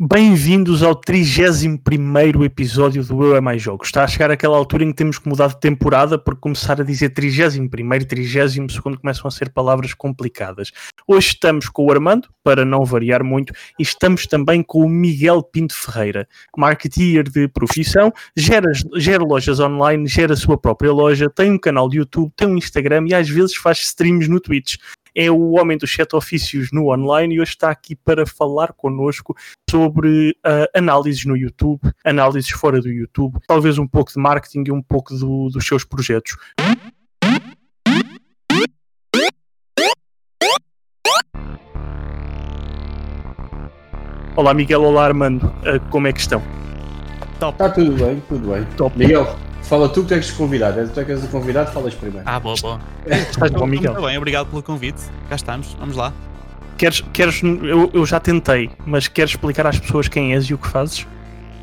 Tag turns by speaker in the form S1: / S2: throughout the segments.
S1: Bem-vindos ao 31 episódio do Eu é Mais Jogos. Está a chegar aquela altura em que temos que mudar de temporada porque começar a dizer 31 e 32 começam a ser palavras complicadas. Hoje estamos com o Armando, para não variar muito, e estamos também com o Miguel Pinto Ferreira, marketeer de profissão, gera, gera lojas online, gera a sua própria loja, tem um canal de YouTube, tem um Instagram e às vezes faz streams no Twitch é o homem dos sete ofícios no online e hoje está aqui para falar connosco sobre uh, análises no YouTube, análises fora do YouTube, talvez um pouco de marketing e um pouco do, dos seus projetos. Olá Miguel, olá Armando, uh, como é que estão?
S2: Top. Está tudo bem, tudo bem. Top. Miguel, Fala tu que tens convidado. Tu é que és o convidado, falas primeiro.
S3: Ah, boa, boa.
S1: Estás bom, Miguel?
S3: Muito bem, obrigado pelo convite. Cá estamos, vamos lá.
S1: Queres, queres eu, eu já tentei, mas queres explicar às pessoas quem és e o que fazes?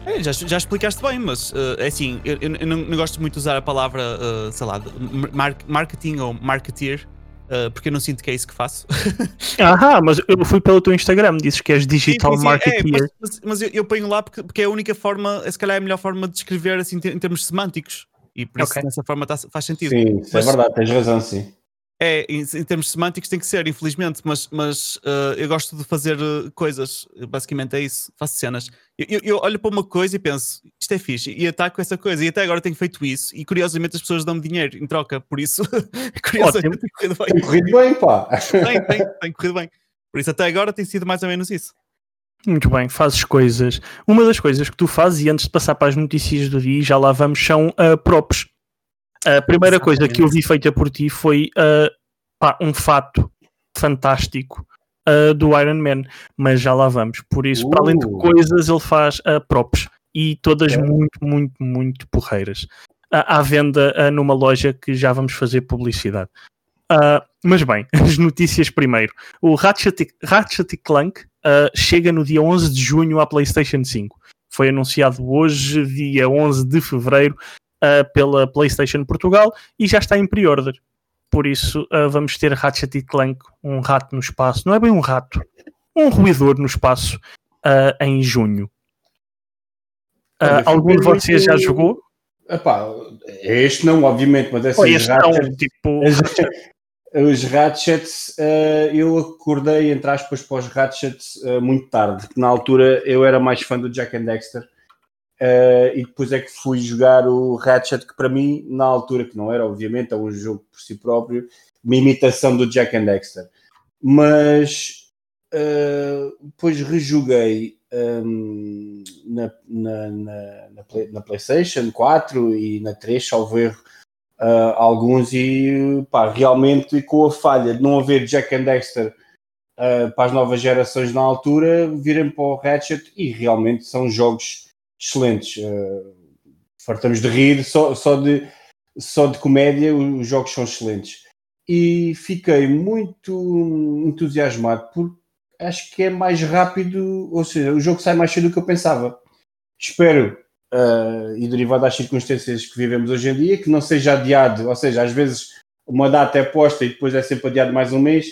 S3: É, já, já explicaste bem, mas uh, é assim, eu, eu não, não, gosto muito de usar a palavra, uh, sei lá, mar marketing ou marketeer, Uh, porque eu não sinto que é isso que faço.
S1: Aham, mas eu fui pelo teu Instagram, dizes que és digital sim, sim, marketeer.
S3: É, mas, mas eu, eu, ponho lá porque, porque, é a única forma, se calhar é a melhor forma de descrever assim, em termos semânticos. E por okay. isso dessa forma tá, faz sentido.
S2: Sim, isso é mas, é verdade, tens razão, sim.
S3: É, em, em, termos semânticos tem que ser, infelizmente, mas, mas uh, eu gosto de fazer uh, coisas, basicamente é isso, faço cenas. Eu, eu, eu, olho para uma coisa e penso, isto é fixe, e ataco essa coisa, e até agora tenho feito isso, e curiosamente as pessoas dão-me dinheiro em troca, por isso, curiosamente tem corrido bem.
S2: Tem corrido bem, pá.
S3: Tem, tem, tem corrido bem. Por isso até agora tem sido mais ou menos isso.
S1: Muito bem, fazes coisas. Uma das coisas que tu fazes, e antes de passar para as notícias do dia, já lá vamos, são uh, props. A primeira Exatamente. coisa que eu vi feita por ti foi uh, pá, um fato fantástico uh, do Iron Man, mas já lá vamos. Por isso, uh. para além de uh. coisas, ele faz uh, props e todas é. muito, muito, muito porreiras. à venda numa loja que já vamos fazer publicidade. mas bem, as notícias primeiro. O Ratchet, Ratchet Clank chega no dia 11 de junho à PlayStation 5. Foi anunciado hoje, dia 11 de fevereiro, uh, pela PlayStation Portugal e já está em pre-order. Por isso uh, vamos ter Ratchet Clank, um rato no espaço. Não é bem um rato, um ruidor no espaço uh, em junho. algum de vocês já jogou?
S2: Epá, este não, obviamente, mas assim,
S1: este Ratchet, não, tipo...
S2: os Ratchets, eu acordei, entre aspas, para os Ratchets muito tarde, na altura eu era mais fã do Jack and Dexter Uh, e depois é que fui jogar o Ratchet, que para mim, na altura, que não era, obviamente, é um jogo por si próprio, uma imitação do Jack and Dexter. Mas uh, depois rejoguei um, na, na, na, na, Play, na, PlayStation 4 e na 3, salvo erro, uh, alguns, e pá, realmente com a falha de não haver Jack and Dexter. Para as novas gerações na altura, virem para o Ratchet e realmente são jogos excelentes. Uh, fartamos de rir, só, só, de, só de comédia os jogos são excelentes. E fiquei muito entusiasmado porque acho que é mais rápido, ou seja, o jogo sai mais cedo do que eu pensava. Espero, uh, e derivado das circunstâncias que vivemos hoje em dia, que não seja adiado, ou seja, às vezes uma data é posta e depois é sempre adiado mais um mês,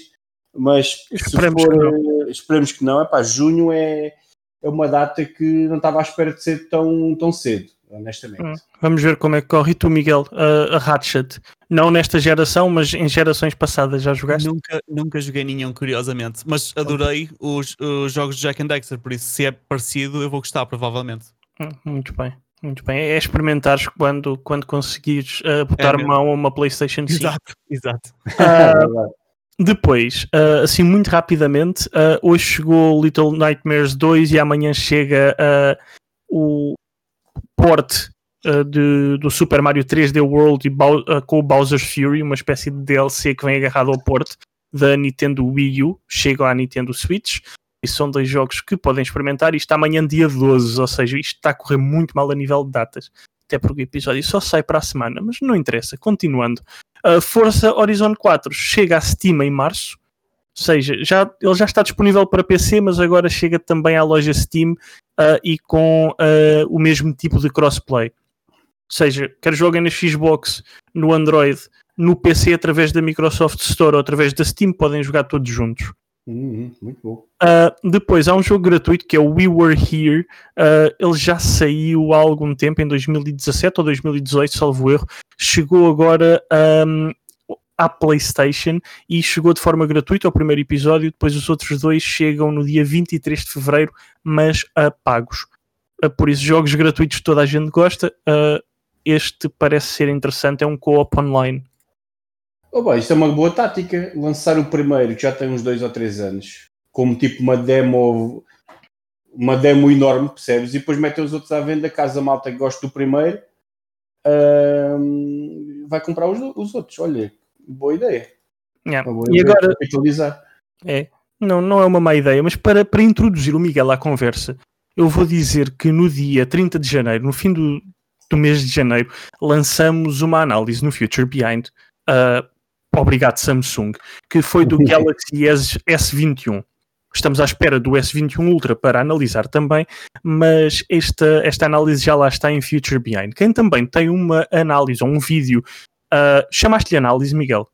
S2: mas esperemos, for, que, não. esperemos que não. Epá, junho é, é uma data que não estava à espera de ser tão, tão cedo, honestamente. Hum,
S1: vamos ver como é que corre. E tu, Miguel, a, a Ratchet, não nesta geração, mas em gerações passadas já jogaste?
S3: Nunca, nunca joguei nenhum, curiosamente, mas adorei os, os jogos de Jack and Dexter, por isso, se é parecido, eu vou gostar, provavelmente.
S1: Hum, muito bem. Muito bem, é experimentares quando, quando conseguires uh, botar é mão a uma PlayStation 5.
S3: Exato, exato.
S1: Uh, Depois, uh, assim muito rapidamente, uh, hoje chegou Little Nightmares 2 e amanhã chega uh, o port de, do Super Mario 3D World com o Bowser's Fury, uma espécie de DLC que vem agarrado ao port da Nintendo Wii U, chega à Nintendo Switch. E são dois jogos que podem experimentar. Isto amanhã, dia 12, ou seja, isto está a correr muito mal a nível de datas. Até porque o episódio só sai para a semana, mas não interessa. Continuando, Uh, Forza Horizon 4 chega a Steam em março, ou seja, já, ele já está disponível para PC, mas agora chega também à loja Steam uh, e com uh, o mesmo tipo de crossplay. Ou seja, quer joguem na Xbox, no Android, no PC através da Microsoft Store ou através da Steam, podem jogar todos juntos.
S2: Uhum, muito bom.
S1: Uh, depois há um jogo gratuito que é o We Were Here. Uh, ele já saiu há algum tempo, em 2017 ou 2018, salvo erro. Chegou agora um, à PlayStation e chegou de forma gratuita ao primeiro episódio. Depois os outros dois chegam no dia 23 de fevereiro, mas a pagos. Uh, por isso, jogos gratuitos toda a gente gosta. este parece ser interessante, é um co-op online.
S2: Oh, isto é uma boa tática. Lançar o primeiro, que já tem uns dois ou três anos, como tipo uma demo, uma demo enorme, percebes? E depois metem os outros à venda, caso a malta que goste do primeiro, vai comprar os, os, outros. Olha, boa ideia.
S1: Yeah. Boa e ideia agora, capitalizar. É, não, não é uma má ideia, mas para, para introduzir o Miguel à conversa, eu vou dizer que no dia 30 de janeiro, no fim do, do mês de janeiro, lançamos uma análise no Future Behind. Uh, obrigado Samsung, que foi do Galaxy S, S21. Estamos à espera do S21 Ultra para analisar também, mas esta, esta análise já lá está em Future Behind. Quem também tem uma análise ou um vídeo, uh, chamaste-lhe análise, Miguel?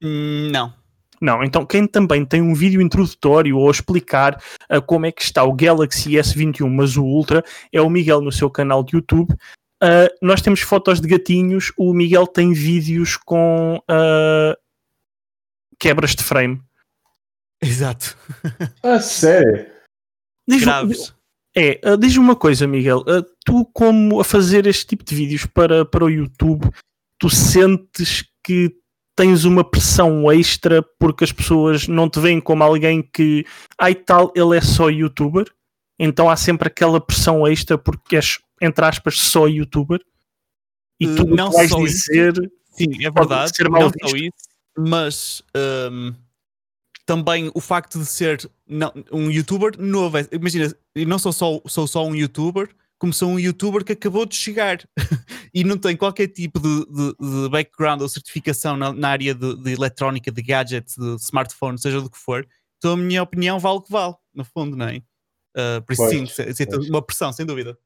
S3: Hum, não.
S1: Não, então quem também tem um vídeo introdutório ou explicar uh, como é que está o Galaxy S21, mas o Ultra, é o Miguel no seu canal de YouTube. Uh, nós temos fotos de gatinhos, o Miguel tem vídeos com uh, quebras de frame.
S3: Exato.
S2: Ah, sério?
S1: Diz, Graves. É, uh, diz-me uma coisa, Miguel. tu, como a fazer este tipo de vídeos para, para o YouTube, tu sentes que tens uma pressão extra porque as pessoas não te veem como alguém que, ai tal, ele é só youtuber? Então há sempre aquela pressão extra porque és entre aspas, só youtuber. E tu uh, não vais dizer. Isso.
S3: Sim, é verdade. Ser mal não visto. só isso, mas um, também o facto de ser não, um youtuber novo. É, imagina, não sou só, sou só um youtuber, como sou um youtuber que acabou de chegar e não tem qualquer tipo de, de, de background ou certificação na, na área de, de, eletrónica, de gadgets, de smartphone, seja do que for. Então a minha opinião vale o que vale, no fundo, não é? Uh, por isso, pois, sim, pois. uma pressão, sem dúvida.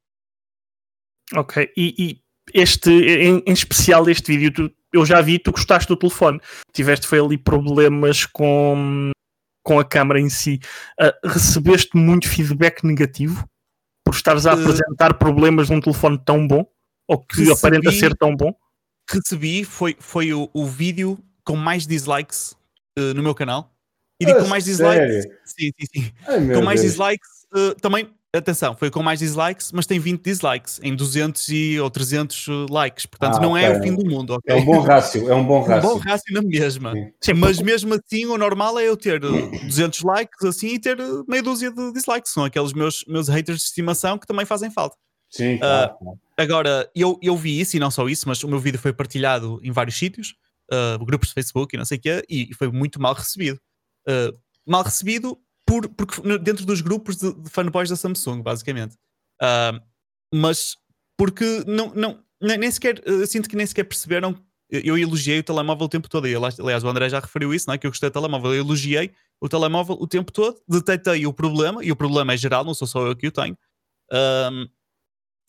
S1: Ok, e, e este, em, em, especial este vídeo, tu, eu já vi, tu gostaste do telefone. Tiveste foi ali problemas com, com a câmera em si. Uh, recebeste muito feedback negativo por estares a uh, apresentar problemas num telefone tão bom? Ou que recebi, aparenta ser tão bom?
S3: Recebi, foi, foi o, o vídeo com mais dislikes uh, no meu canal. E digo com mais dislikes. Sim, sim, sim. Ai, com mais Deus. dislikes também atenção, foi com mais dislikes, mas tem 20 dislikes em 200 e, ou 300 likes, portanto ah, não é o fim do mundo. Okay?
S2: É um bom rácio, é um bom rácio.
S3: Um bom rácio na mesma. Sim. Mas mesmo assim o normal é eu ter 200 likes assim e ter meia dúzia de dislikes, são aqueles meus, meus haters de estimação que também fazem falta.
S2: Sim, claro.
S3: Uh, agora, eu, eu vi isso e não só isso, mas o meu vídeo foi partilhado em vários sítios, uh, grupos de Facebook e não sei o quê, e foi muito mal recebido. Uh, mal recebido por, porque dentro dos grupos de, de fanboys da Samsung, basicamente. Uh, mas porque não, não, nem sequer, eu sinto que nem sequer perceberam. Eu elogiei o telemóvel o tempo todo. E, aliás, o André já referiu isso, não é? que eu gostei do telemóvel. Eu elogiei o telemóvel o tempo todo, detetei o problema, e o problema é geral, não sou só eu que o tenho. Um,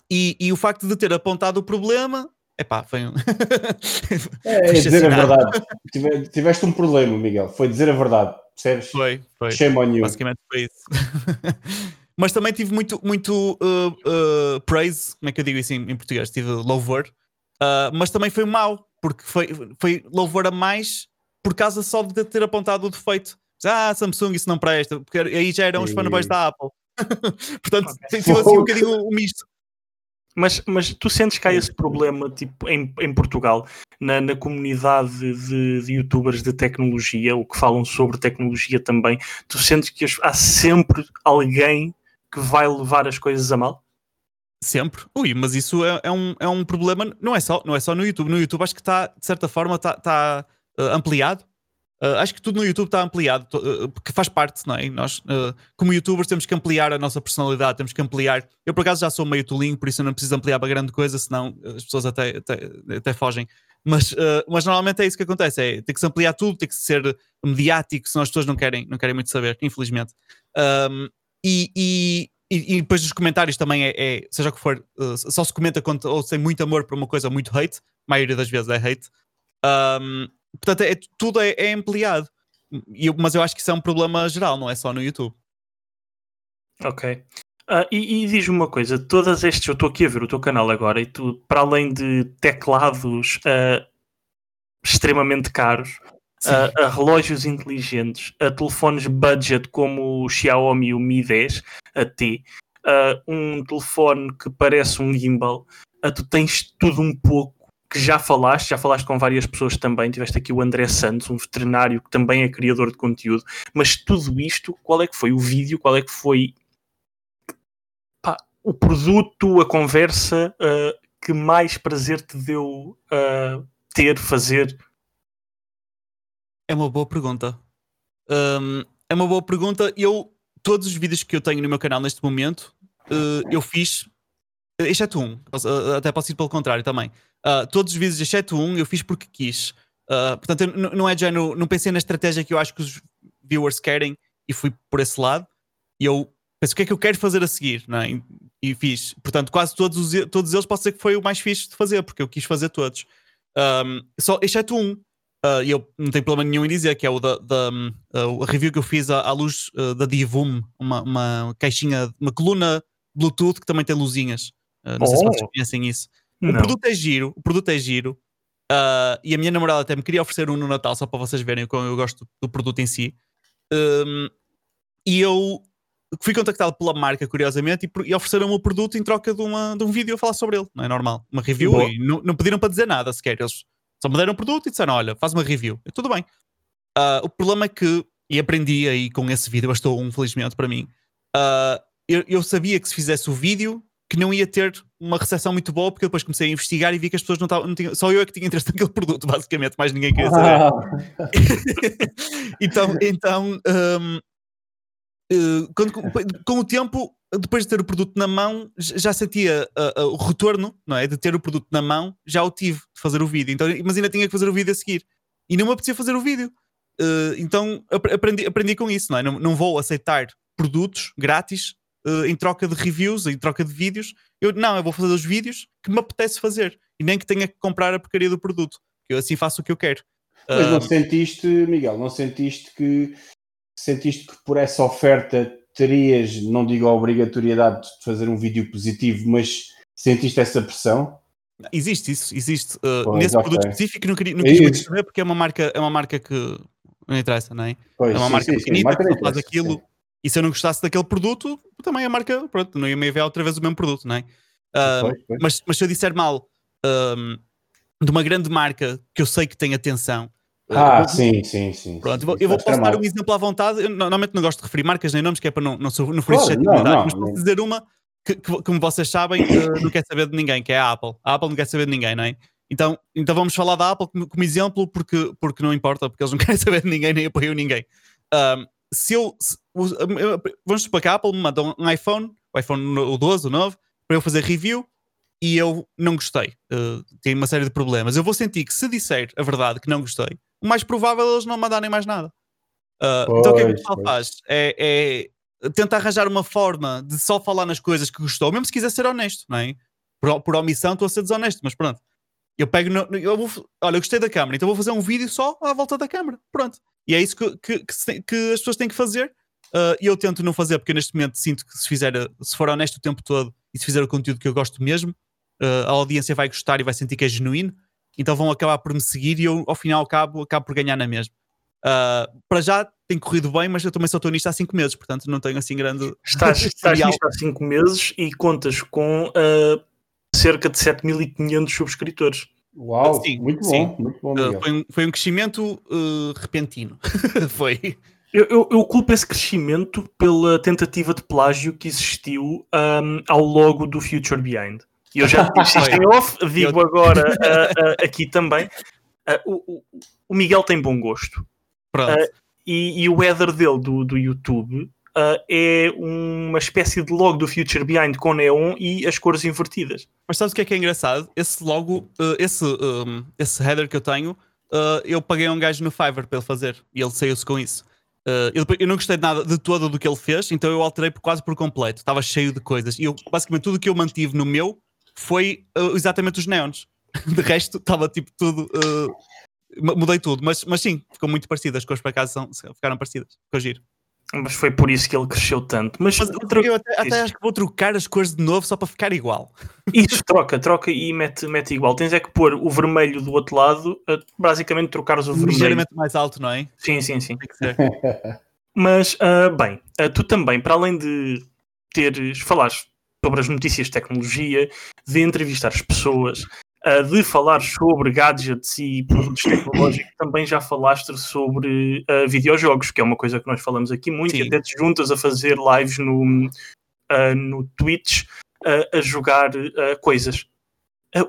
S3: e, e, o facto de ter apontado o problema, epá, foi um.
S2: é, é dizer a verdade. Tiveste um problema, Miguel, foi dizer a verdade. Percebes?
S3: Foi, foi.
S2: Shame on you.
S3: Basicamente foi isso. Mas também tive muito, muito uh, uh, praise, como é que eu digo isso em, em português? Tive louvor, uh, mas também foi mau, porque foi, foi louvor a mais por causa só de ter apontado o defeito. Ah, Samsung, isso não presta, porque aí já eram os fanboys da Apple. Portanto, okay. tive assim um bocadinho um misto.
S1: Mas, mas tu sentes que há esse problema tipo, em, em Portugal, na, na comunidade de, de, youtubers de tecnologia, ou que falam sobre tecnologia também, tu sentes que há sempre alguém que vai levar as coisas a mal?
S3: Sempre. Ui, mas isso é, é, um, é um problema, não é, só, não é só no YouTube. No YouTube acho que está, de certa forma, está tá, uh, ampliado Uh, acho que tudo no YouTube está ampliado, uh, porque faz parte, não é? Nós, uh, como youtubers, temos que ampliar a nossa personalidade, temos que ampliar. Eu, por acaso, já sou meio tolinho, por isso eu não preciso ampliar para grande coisa, senão as pessoas até, até, até fogem. Mas, mas normalmente é isso que acontece: é ter que se ampliar tudo, tem que ser mediático, senão as pessoas não querem, não querem muito saber, infelizmente. Um, e, e, e, depois dos comentários também é, é seja o que for, só se comenta quando ou sem muito amor para uma coisa ou muito hate, a maioria das vezes é hate. Um, Portanto, é, tudo é, é ampliado. eu, mas eu acho que isso é um problema geral, não é só no YouTube.
S1: Ok. Uh, e, e diz-me uma coisa: todas estes, eu estou aqui a ver o teu canal agora, e tu, para além de teclados uh, extremamente caros, uh, a relógios inteligentes, a telefones budget como o Xiaomi o Mi 10 a T, um telefone que parece um gimbal, tu tens tudo um pouco que já falaste, já falaste com várias pessoas também, tiveste aqui o André Santos, um veterinário que também é criador de conteúdo, mas tudo isto, qual é que foi o vídeo, qual é que foi pá, o produto, a conversa uh, que mais prazer te deu uh, ter, fazer?
S3: É uma boa pergunta. Um, é uma boa pergunta. Eu, todos os vídeos que eu tenho no meu canal neste momento, uh, eu fiz, exceto um, até posso ir pelo contrário também. Uh, todos os vídeos, exceto um, eu fiz porque quis. Uh, portanto, não é género, não pensei na estratégia que eu acho que os viewers querem e fui por esse lado. E eu penso o que é que eu quero fazer a seguir, não é? e, e, fiz. Portanto, quase todos, os, todos eles posso dizer que foi o mais fixe de fazer, porque eu quis fazer todos. Um, só, exceto um, uh, e eu não tenho problema nenhum em dizer, que é o da, da uh, a review que eu fiz à, à luz uh, da Divum, uma, uma caixinha, uma coluna Bluetooth que também tem luzinhas. não oh. sei se vocês oh. conhecem isso. O não. produto é giro, o produto é giro. Uh, e a minha namorada até me queria oferecer um no Natal, só para vocês verem como eu gosto do produto em si. Um, e eu fui contactado pela marca, curiosamente, e, e ofereceram -me o produto em troca de, uma, de um vídeo a falar sobre ele. Não é normal. Uma review Boa. e não, não pediram para dizer nada sequer. Eles só me deram o produto e disseram: Olha, faz uma review. Eu, Tudo bem. Uh, o problema é que, e aprendi aí com esse vídeo, bastou um, felizmente para mim. Uh, eu, eu sabia que se fizesse o vídeo, que não ia ter uma recepção muito boa, porque depois comecei a investigar e vi que as pessoas não estavam. Não só eu é que tinha interesse naquele produto, basicamente, mais ninguém queria saber. Ah. então, então um, uh, eh, quando, com o tempo, depois de ter o produto na mão, já sentia uh, uh, o retorno, não é? De ter o produto na mão, já o tive de fazer o vídeo. Então, mas ainda tinha que fazer o vídeo a seguir. E não me apetecia fazer o vídeo. então aprendi, aprendi com isso, não é? Não, não vou aceitar produtos grátis uh, em troca de reviews, em troca de vídeos. Eu não, eu vou fazer os vídeos que me apetece fazer e nem que tenha que comprar a porcaria do produto. Eu assim faço o que eu quero.
S2: Mas não sentiste, Miguel, não sentiste que sentiste que por essa oferta terias, não digo a obrigatoriedade de fazer um vídeo positivo, mas sentiste essa pressão?
S3: Existe isso, existe. Uh, pois, nesse okay. produto específico não, queria, não quis muito saber porque é uma marca, é uma marca que não interessa, não é? Pois, é uma sim, marca sim, pequenita sim, que faz aquilo. E se eu não gostasse daquele produto, também a marca, pronto, não ia me enviar outra vez o mesmo produto, não é? Uh, Mas, mas se eu disser mal um, de uma grande marca que eu sei que tem atenção.
S2: Ah, eu, sim, sim, sim.
S3: Pronto, sim, eu vou posso dar um exemplo à vontade. Eu normalmente não gosto de referir marcas nem nomes, que é para não, não, não ferir suscetibilidade, mas posso dizer uma que, que, como vocês sabem, não quer saber de ninguém, que é a Apple. A Apple não quer saber de ninguém, não é? Então, então vamos falar da Apple como, como exemplo, porque, porque não importa, porque eles não querem saber de ninguém, nem apoiam ninguém. Um, se eu. Se, vamos supor que a Apple me manda um iPhone, o iPhone o 12, o 9, para eu fazer review e eu não gostei. Uh, tem uma série de problemas. Eu vou sentir que se disser a verdade que não gostei, o mais provável é eles não mandarem mais nada. Uh, pois, então o que é que o pessoal faz? É, é tentar arranjar uma forma de só falar nas coisas que gostou, mesmo se quiser ser honesto, não é? Por, por omissão estou a ser desonesto, mas pronto. Eu pego. No, eu vou, olha, eu gostei da câmera, então vou fazer um vídeo só à volta da câmera. Pronto. E é isso que, que, que, que as pessoas têm que fazer. Uh, e eu tento não fazer, porque neste momento sinto que se fizer, se for honesto o tempo todo e se fizer o conteúdo que eu gosto mesmo, uh, a audiência vai gostar e vai sentir que é genuíno. Então vão acabar por me seguir e eu, ao final, acabo, acabo por ganhar na mesma. Uh, para já tem corrido bem, mas eu também só estou nisto há 5 meses, portanto não tenho assim grande.
S1: Estás, estás nisto há 5 meses e contas com cerca de 7.500 subscritores.
S2: Uau, sim, muito sim. bom, muito bom. Uh,
S3: foi, um, foi um crescimento uh, repentino. foi.
S1: Eu, eu, eu, culpo esse crescimento pela tentativa de plágio que existiu um, ao logo do Future Behind. E eu já disse isto em off, digo eu... agora uh, aqui também. O, o, Miguel tem bom gosto. E, e, o header dele do, do YouTube uh, é uma espécie de logo do Future Behind com neon e as cores invertidas.
S3: Mas sabes o que é que é engraçado? Esse logo, uh, esse, um, esse header que eu tenho, uh, eu paguei a um gajo no Fiverr para ele fazer e ele saiu-se com isso. Eu, eu, não gostei de nada de todo do que ele fez, então eu alterei por, quase por completo. Estava cheio de coisas. E eu, basicamente tudo que eu mantive no meu foi exatamente os neons. De resto, estava tipo tudo mudei tudo, mas, mas sim, ficou muito parecido. As cores para casa são, ficaram parecidas. Ficou giro.
S1: Mas foi por isso que ele cresceu tanto. Mas,
S3: mas eu até, até, acho que vou trocar as cores de novo só para ficar igual.
S1: Isso, troca, troca e mete, mete igual. Tens é que pôr o vermelho do outro lado, eh, basicamente trocares o vermelho.
S3: Ligeiramente mais alto, não é?
S1: Sim, sim, sim. Mas, uh, bem, uh, tu também, para além de teres, falares sobre as notícias de tecnologia, de entrevistar as pessoas, uh, de falar sobre gadgets e produtos tecnológicos, também já falaste sobre uh, videojogos, que é uma coisa que nós falamos aqui muito, Sim. e até te juntas a fazer lives no, uh, no Twitch a jogar coisas.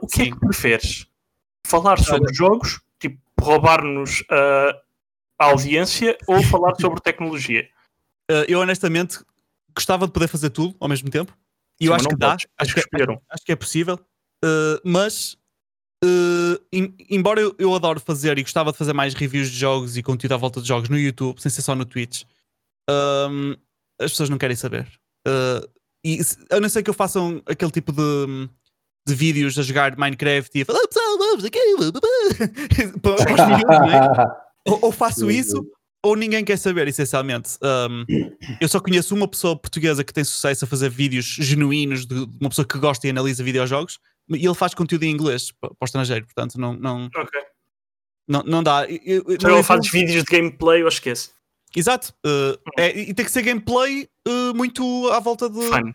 S1: o que Sim. é que preferes? Falar sobre Olha. jogos, tipo roubar-nos a audiência, ou falar sobre tecnologia?
S3: eu honestamente gostava de poder fazer tudo ao mesmo tempo. E eu acho que dá, acho que, é, acho que é possível, uh, mas Uh, embora eu, eu adoro fazer e gostava de fazer mais reviews de jogos e conteúdo à volta de jogos no YouTube, sem ser só no Twitch, um, as pessoas não querem saber. Uh, e a não ser que eu faça um, aquele tipo de, de vídeos a jogar Minecraft e a falar, pessoal, vamos aqui, para os é? ou, ou, faço isso, ou ninguém quer saber, essencialmente. Um, eu só conheço uma pessoa portuguesa que tem sucesso a fazer vídeos genuínos de uma pessoa que gosta e analisa videojogos e ele faz conteúdo em inglês para, o estrangeiro, portanto não, não,
S1: okay.
S3: não, não dá.
S1: Eu, então ele faz vídeos de gameplay, eu esqueço.
S3: Exato, uh, é, e tem que ser gameplay uh, muito à volta de
S1: fun,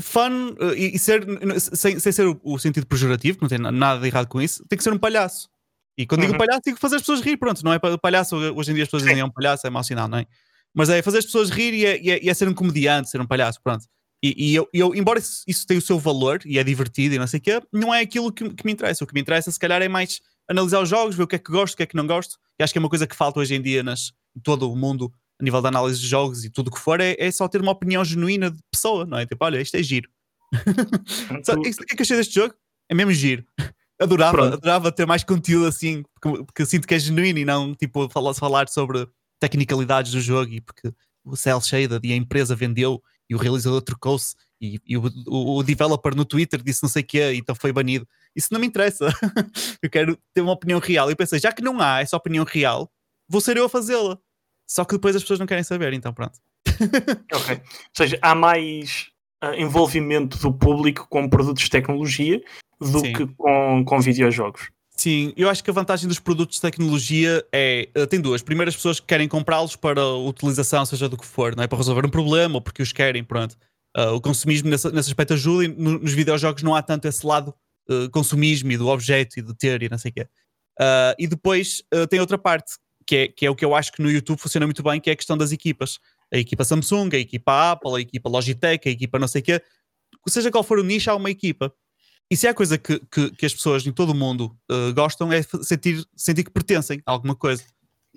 S3: fun uh, e, e, ser sem, sem ser o, o, sentido pejorativo, não tem nada de errado com isso, tem que ser um palhaço. E quando uhum. digo palhaço, digo fazer as pessoas rir, pronto, não é palhaço, hoje em dia as pessoas dizem é um palhaço, é mau sinal, não é? Mas é fazer as pessoas rir e é, e é, e é ser um comediante, ser um palhaço, pronto. E, e eu, eu, embora isso, isso tenha o seu valor e é divertido e não sei o quê, não é aquilo que, que, me interessa. O que me interessa, se calhar, é mais analisar os jogos, ver o que é que gosto, o que é que não gosto. E acho que é uma coisa que falta hoje em dia nas, em todo o mundo, a nível de análise de jogos e tudo o que for, é, é, só ter uma opinião genuína de pessoa, não é? Tipo, olha, isto é giro. o que é que achei deste jogo? É mesmo giro. Adorava, adorava ter mais conteúdo assim, porque, porque sinto que é genuíno e não tipo falar, falar sobre tecnicalidades do jogo e porque o cel shaded e a empresa vendeu e o realizador trocou-se e, e o, o, o, developer no Twitter disse não sei o quê, então foi banido. Isso não me interessa. eu quero ter uma opinião real. E eu pensei, já que não há essa opinião real, vou ser eu a fazê-la. Só que depois as pessoas não querem saber, então pronto.
S1: ok. Ou seja, há mais uh, envolvimento do público com produtos de tecnologia do Sim. que com, com videojogos.
S3: Sim, eu acho que a vantagem dos produtos de tecnologia é. Uh, tem duas. Primeiro, as pessoas que querem comprá-los para utilização, seja do que for, não é? Para resolver um problema ou porque os querem, pronto. Uh, o consumismo nesse, nesse aspecto ajuda e no, nos videojogos não há tanto esse lado uh, consumismo e do objeto e de ter e não sei o quê. e depois tem outra parte, que é, que é o que eu acho que no YouTube funciona muito bem, que é a questão das equipas. A equipa Samsung, a equipa Apple, a equipa Logitech, a equipa não sei o quê. Seja qual for o nicho, há uma equipa. E se há coisa que, que, que, as pessoas em todo o mundo uh, gostam é sentir, sentir que pertencem a alguma coisa.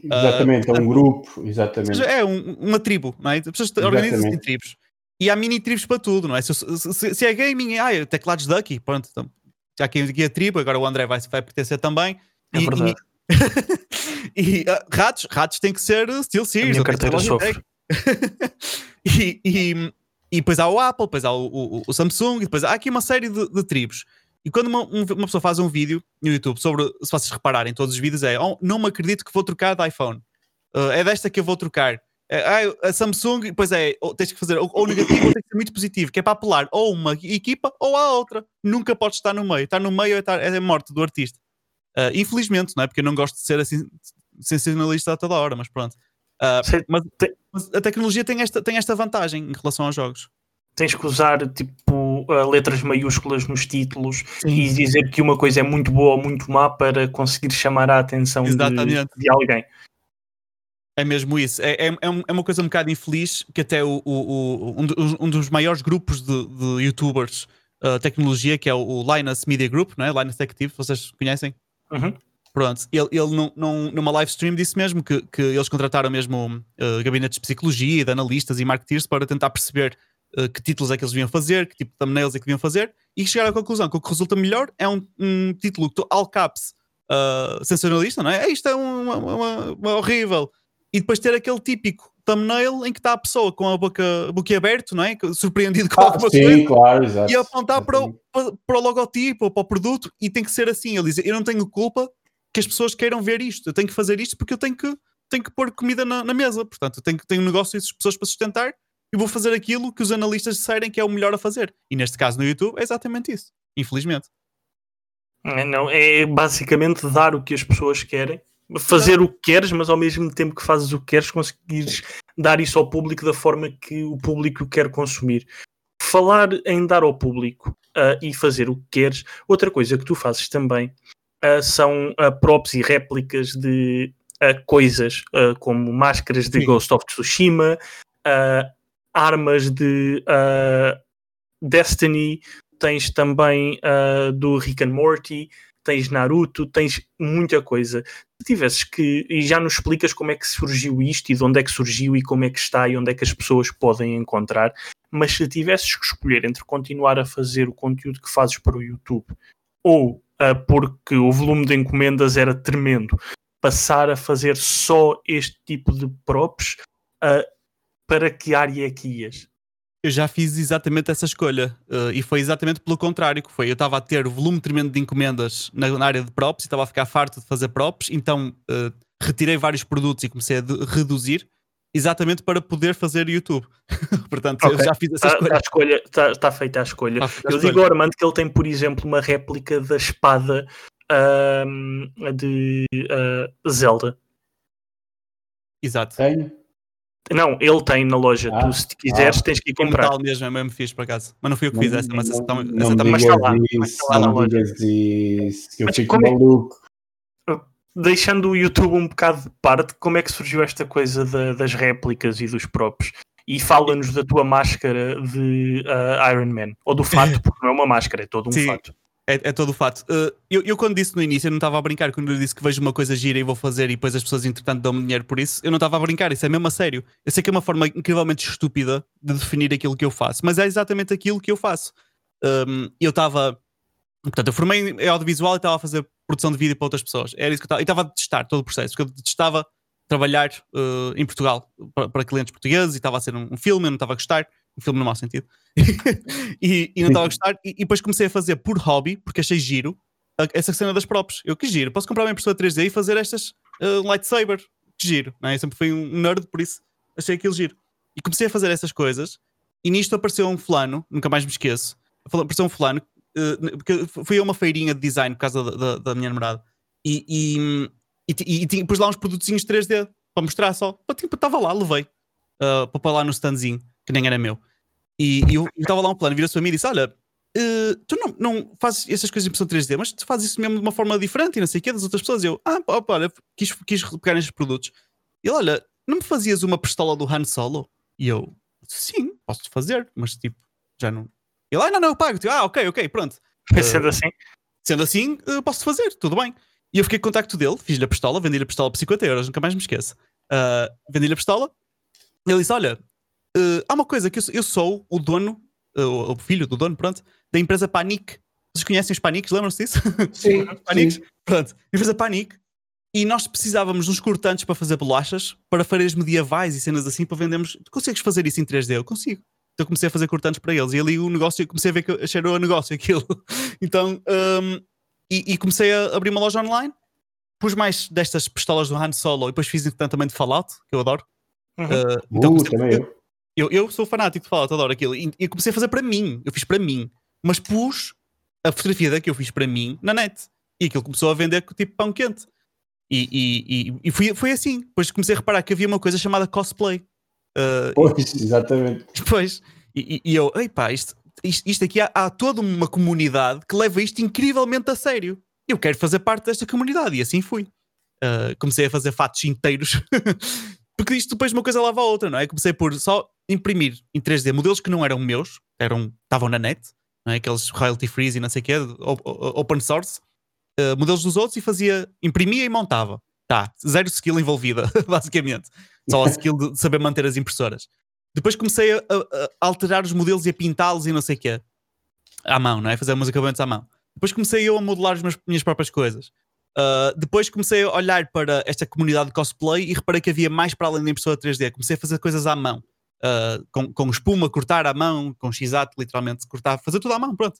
S2: Exatamente, uh, é um grupo, exatamente.
S3: É um, uma tribo, não é? As pessoas organizam-se em tribos. E há mini tribos para tudo, não é? Se, se, se é gaming, ah, teclados Ducky, pronto, então, já aqui, aqui a tribo, agora o André vai, vai pertencer também.
S1: É e, verdade.
S3: E, e uh, ratos, ratos têm que ser Steel Series.
S1: A minha carteira sofre.
S3: e, e, e depois há o Apple, depois há o, o, o Samsung, e depois há aqui uma série de, de tribos. E quando uma, uma, pessoa faz um vídeo no YouTube sobre, se vocês repararem, todos os vídeos é oh, não me acredito que vou trocar de iPhone. Uh, é desta que eu vou trocar. É, a Samsung, depois é, ou, tens que fazer ou, ou negativo ou tem que ser muito positivo, que é para apelar ou uma equipa ou à outra. Nunca pode estar no meio. Estar no meio é, é morte do artista. Uh, infelizmente, não é? Porque eu não gosto de ser assim sensacionalista a toda hora, mas pronto. Uh, mas, mas, a tecnologia tem esta, tem esta vantagem em relação aos jogos.
S1: Tens que usar tipo uh, letras maiúsculas nos títulos Sim. e dizer que uma coisa é muito boa ou muito má para conseguir chamar a atenção de, de, alguém.
S3: É mesmo isso. É, é, é, é uma coisa um bocado infeliz que até o, o, o um, dos maiores grupos de, de youtubers uh, tecnologia, que é o, Linus Media Group, não é? Linus Tech TV, vocês conhecem?
S1: Uhum.
S3: Pronto, ele, ele num, num, numa live stream disse mesmo que, que eles contrataram mesmo uh, gabinetes de psicologia, de analistas e marketeers para tentar perceber uh, que títulos é que eles deviam fazer, que tipo de thumbnails é que deviam fazer, e chegaram à conclusão que o que resulta melhor é um, um título que tu, all caps, uh, sensacionalista, não é? Isto é uma, uma, uma, horrível. E depois ter aquele típico thumbnail em que está a pessoa com a boca, boca aberta, não é? Surpreendido com
S2: ah, alguma sim, coisa. Claro, exato.
S3: E apontar para o, para, para o logotipo ou para o produto, e tem que ser assim. Ele diz: Eu não tenho culpa que as pessoas queiram ver isto. Eu tenho que fazer isto porque eu tenho que, tenho que pôr comida na, na mesa. Portanto, eu tenho, tenho um negócio e as pessoas para sustentar e vou fazer aquilo que os analistas disserem que é o melhor a fazer. E neste caso no YouTube é exatamente isso. Infelizmente.
S1: É, não, é basicamente dar o que as pessoas querem, fazer o que queres, mas ao mesmo tempo que fazes o que queres, conseguires dar isso ao público da forma que o público quer consumir. Falar em dar ao público uh, e fazer o que queres, outra coisa que tu fazes também uh, são uh, props e réplicas de coisas, como máscaras de Sim. Ghost of Tsushima, armas de Destiny, tens também uh, do Rick and Morty, tens Naruto, tens muita coisa. Se tivesses que. E já nos explicas como é que surgiu isto e de onde é que surgiu e como é que está e onde é que as pessoas podem encontrar. Mas se tivesses que escolher entre continuar a fazer o conteúdo que fazes para o YouTube ou uh, porque o volume de encomendas era tremendo, passar a fazer só este tipo de props, uh, para que área é que ias?
S3: eu já fiz exatamente essa escolha. Uh, e foi exatamente pelo contrário que foi. Eu estava a ter volume tremendo de encomendas na, na área de props e estava a ficar farto de fazer props, então uh, retirei vários produtos e comecei a reduzir exatamente para poder fazer YouTube. Portanto, okay. eu já fiz essa tá, escolha.
S1: Está escolha, tá, tá feita a escolha. Tá feita a eu escolha. digo ao Armando que ele tem, por exemplo, uma réplica da espada uh, de uh, Zelda.
S3: Exato.
S2: Tenho.
S1: Não, ele tem na loja. Ah, tu, se quiseres, ah, tens que ir comprar.
S3: Metal mesmo, é mesmo fiz por acaso. Mas não fui eu que fiz essa, mas essa,
S2: não, essa também está lá. Isso, lá na loja. Isso, eu mas fico é maluco.
S1: Deixando o YouTube um bocado de parte, como é que surgiu esta coisa da, das réplicas e dos props? E fala-nos da tua máscara de uh, Iron Man. Ou do fato, porque não é uma máscara, é todo um Sim. fato.
S3: É, é, todo o fato. Uh, eu, eu, quando disse no início, eu não estava a brincar. Quando eu disse que vejo uma coisa gira e vou fazer e depois as pessoas, entretanto, dão-me dinheiro por isso, eu não estava a brincar. Isso é mesmo a sério. Eu sei que é uma forma incrivelmente estúpida de definir aquilo que eu faço, mas é exatamente aquilo que eu faço. Um, eu estava. Portanto, eu formei em audiovisual e estava a fazer produção de vídeo para outras pessoas. Era isso que eu estava. A testar todo o processo, porque eu testava trabalhar uh, em Portugal para, para, clientes portugueses e estava a ser um, um filme, eu não estava a gostar um filme no mau sentido, e, e, não estava a gostar, e, e, depois comecei a fazer por hobby, porque achei giro, a, essa cena das props. Eu que giro, posso comprar uma impressora 3D e fazer estas uh, lightsaber, que giro, não é? Eu sempre fui um nerd, por isso achei aquilo giro. E comecei a fazer essas coisas, e nisto apareceu um fulano, nunca mais me esqueço, apareceu um fulano, porque fui a uma feirinha de design por causa da, da, da minha namorada, e, e, e, e, pus lá uns produtinhos 3D para mostrar só. Tipo, estava lá, levei uh, para lá no standzinho, que nem era meu. E, e eu estava lá um plano, virou-se para mim e disse: Olha, uh, tu não, não fazes essas coisas em impressão 3D, mas tu fazes isso mesmo de uma forma diferente e não sei o que das outras pessoas. E eu, ah, opa, olha, quis, quis pegar nestes produtos. E ele, olha, não me fazias uma pistola do Han Solo? E eu, sim, posso fazer, mas tipo, já não. E ele, ah, não, não, eu pago. -te. Ah, ok, ok, pronto.
S1: Uh, sendo assim?
S3: Sendo assim, uh, posso fazer, tudo bem. E eu fiquei com contacto dele, fiz-lhe a pistola, vendi-lhe a pistola por 50 euros, nunca mais me esqueço. Uh, vendi-lhe a pistola. Ele disse: Olha, uh, há uma coisa que eu, eu sou o dono, uh, o filho do dono, pronto, da empresa Panic. Vocês conhecem os Panics? Lembram-se disso?
S2: Sim.
S3: Panics? Sim. Pronto, empresa Panic. E nós precisávamos de uns cortantes para fazer bolachas, para feiras medievais e cenas assim, para vendermos. Tu consegues fazer isso em 3D? Eu consigo. Então comecei a fazer cortantes para eles. E ali o negócio, comecei a ver que cheirou a negócio aquilo. então, um, e, e, comecei a abrir uma loja online. Pus mais destas pistolas do Han Solo e depois fiz entretanto também de Fallout, que eu adoro.
S2: Uhum. Uh, então, uh, também eu.
S3: Eu, eu sou fanático de Fallout, adoro aquilo. E, e comecei a fazer para mim. Eu fiz para mim. Mas pus a fotografia da que eu fiz para mim na net. E aquilo começou a vender tipo pão quente. E, e, e, e fui, foi assim. Depois comecei a reparar que havia uma coisa chamada cosplay.
S2: Uh, pois, exatamente.
S3: Depois, e, e eu, ei pá, isto, isto, isto aqui há, há, toda uma comunidade que leva isto incrivelmente a sério. Eu quero fazer parte desta comunidade. E assim fui. Uh, comecei a fazer fatos inteiros Porque isto depois uma coisa leva a outra, não é? Comecei por só imprimir em 3D modelos que não eram meus, eram, estavam na net, não é? aqueles royalty free e não sei o quê, open source, uh, modelos dos outros e fazia, imprimia e montava. Tá, zero skill envolvida, basicamente. Só a skill de saber manter as impressoras. Depois comecei a, a, a alterar os modelos e a pintá-los e não sei o quê. À mão, não é? Fazer umas acabamentos à mão. Depois comecei eu a modelar as minhas próprias coisas. Uh, depois comecei a olhar para esta comunidade de cosplay e reparei que havia mais para além da impressora 3D. Comecei a fazer coisas à mão, uh, com, com espuma, cortar à mão, com x literalmente, cortar, fazer tudo à mão, pronto.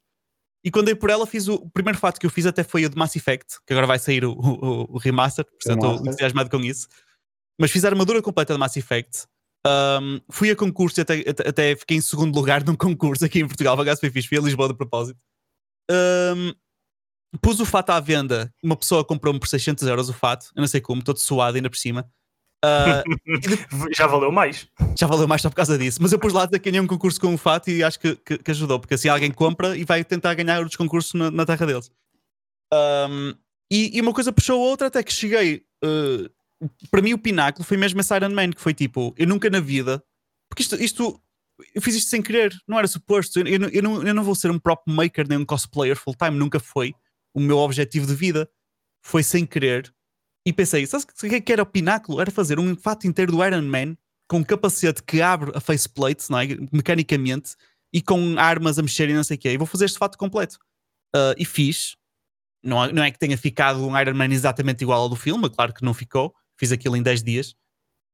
S3: E quando dei por ela, fiz o, o primeiro fato que eu fiz até foi o de Mass Effect, que agora vai sair o, o, o remaster, portanto estou entusiasmado com isso. Mas fiz a armadura completa de Mass Effect. Um, fui a concurso e até, até, até fiquei em segundo lugar num concurso aqui em Portugal. Por acaso foi fixe, fui a Lisboa de propósito. Um, pus o fato à venda. Uma pessoa comprou-me por 600 euros o fato, eu não sei como, todo suado ainda por cima. Ah,
S1: Já valeu mais.
S3: já valeu mais só por causa disso. Mas eu pus lá que ganhei um concurso com o fato e acho que, que, que ajudou, porque assim alguém compra e vai tentar ganhar outros concursos na, na terra deles. Um, e, e uma coisa puxou a outra até que cheguei. uh, para mim, o pináculo foi mesmo esse Iron Man, que foi tipo, eu nunca na vida. Porque isto, isto eu fiz isto sem querer, não era suposto. Eu, eu, não- eu não, eu não vou ser um prop maker nem um cosplayer full time, nunca foi o meu objetivo de vida. Foi sem querer. E pensei, sabe o que é que era o pináculo? Era fazer um fato inteiro do Iron Man com um capacete que abre a faceplate, não é? mecanicamente, e com armas a mexer e não sei o quê. E vou fazer este fato completo. Ah, e fiz. Não, é- não é que tenha ficado um Iron Man exatamente igual ao do filme, claro que não ficou. Fiz aquilo em 10 dias.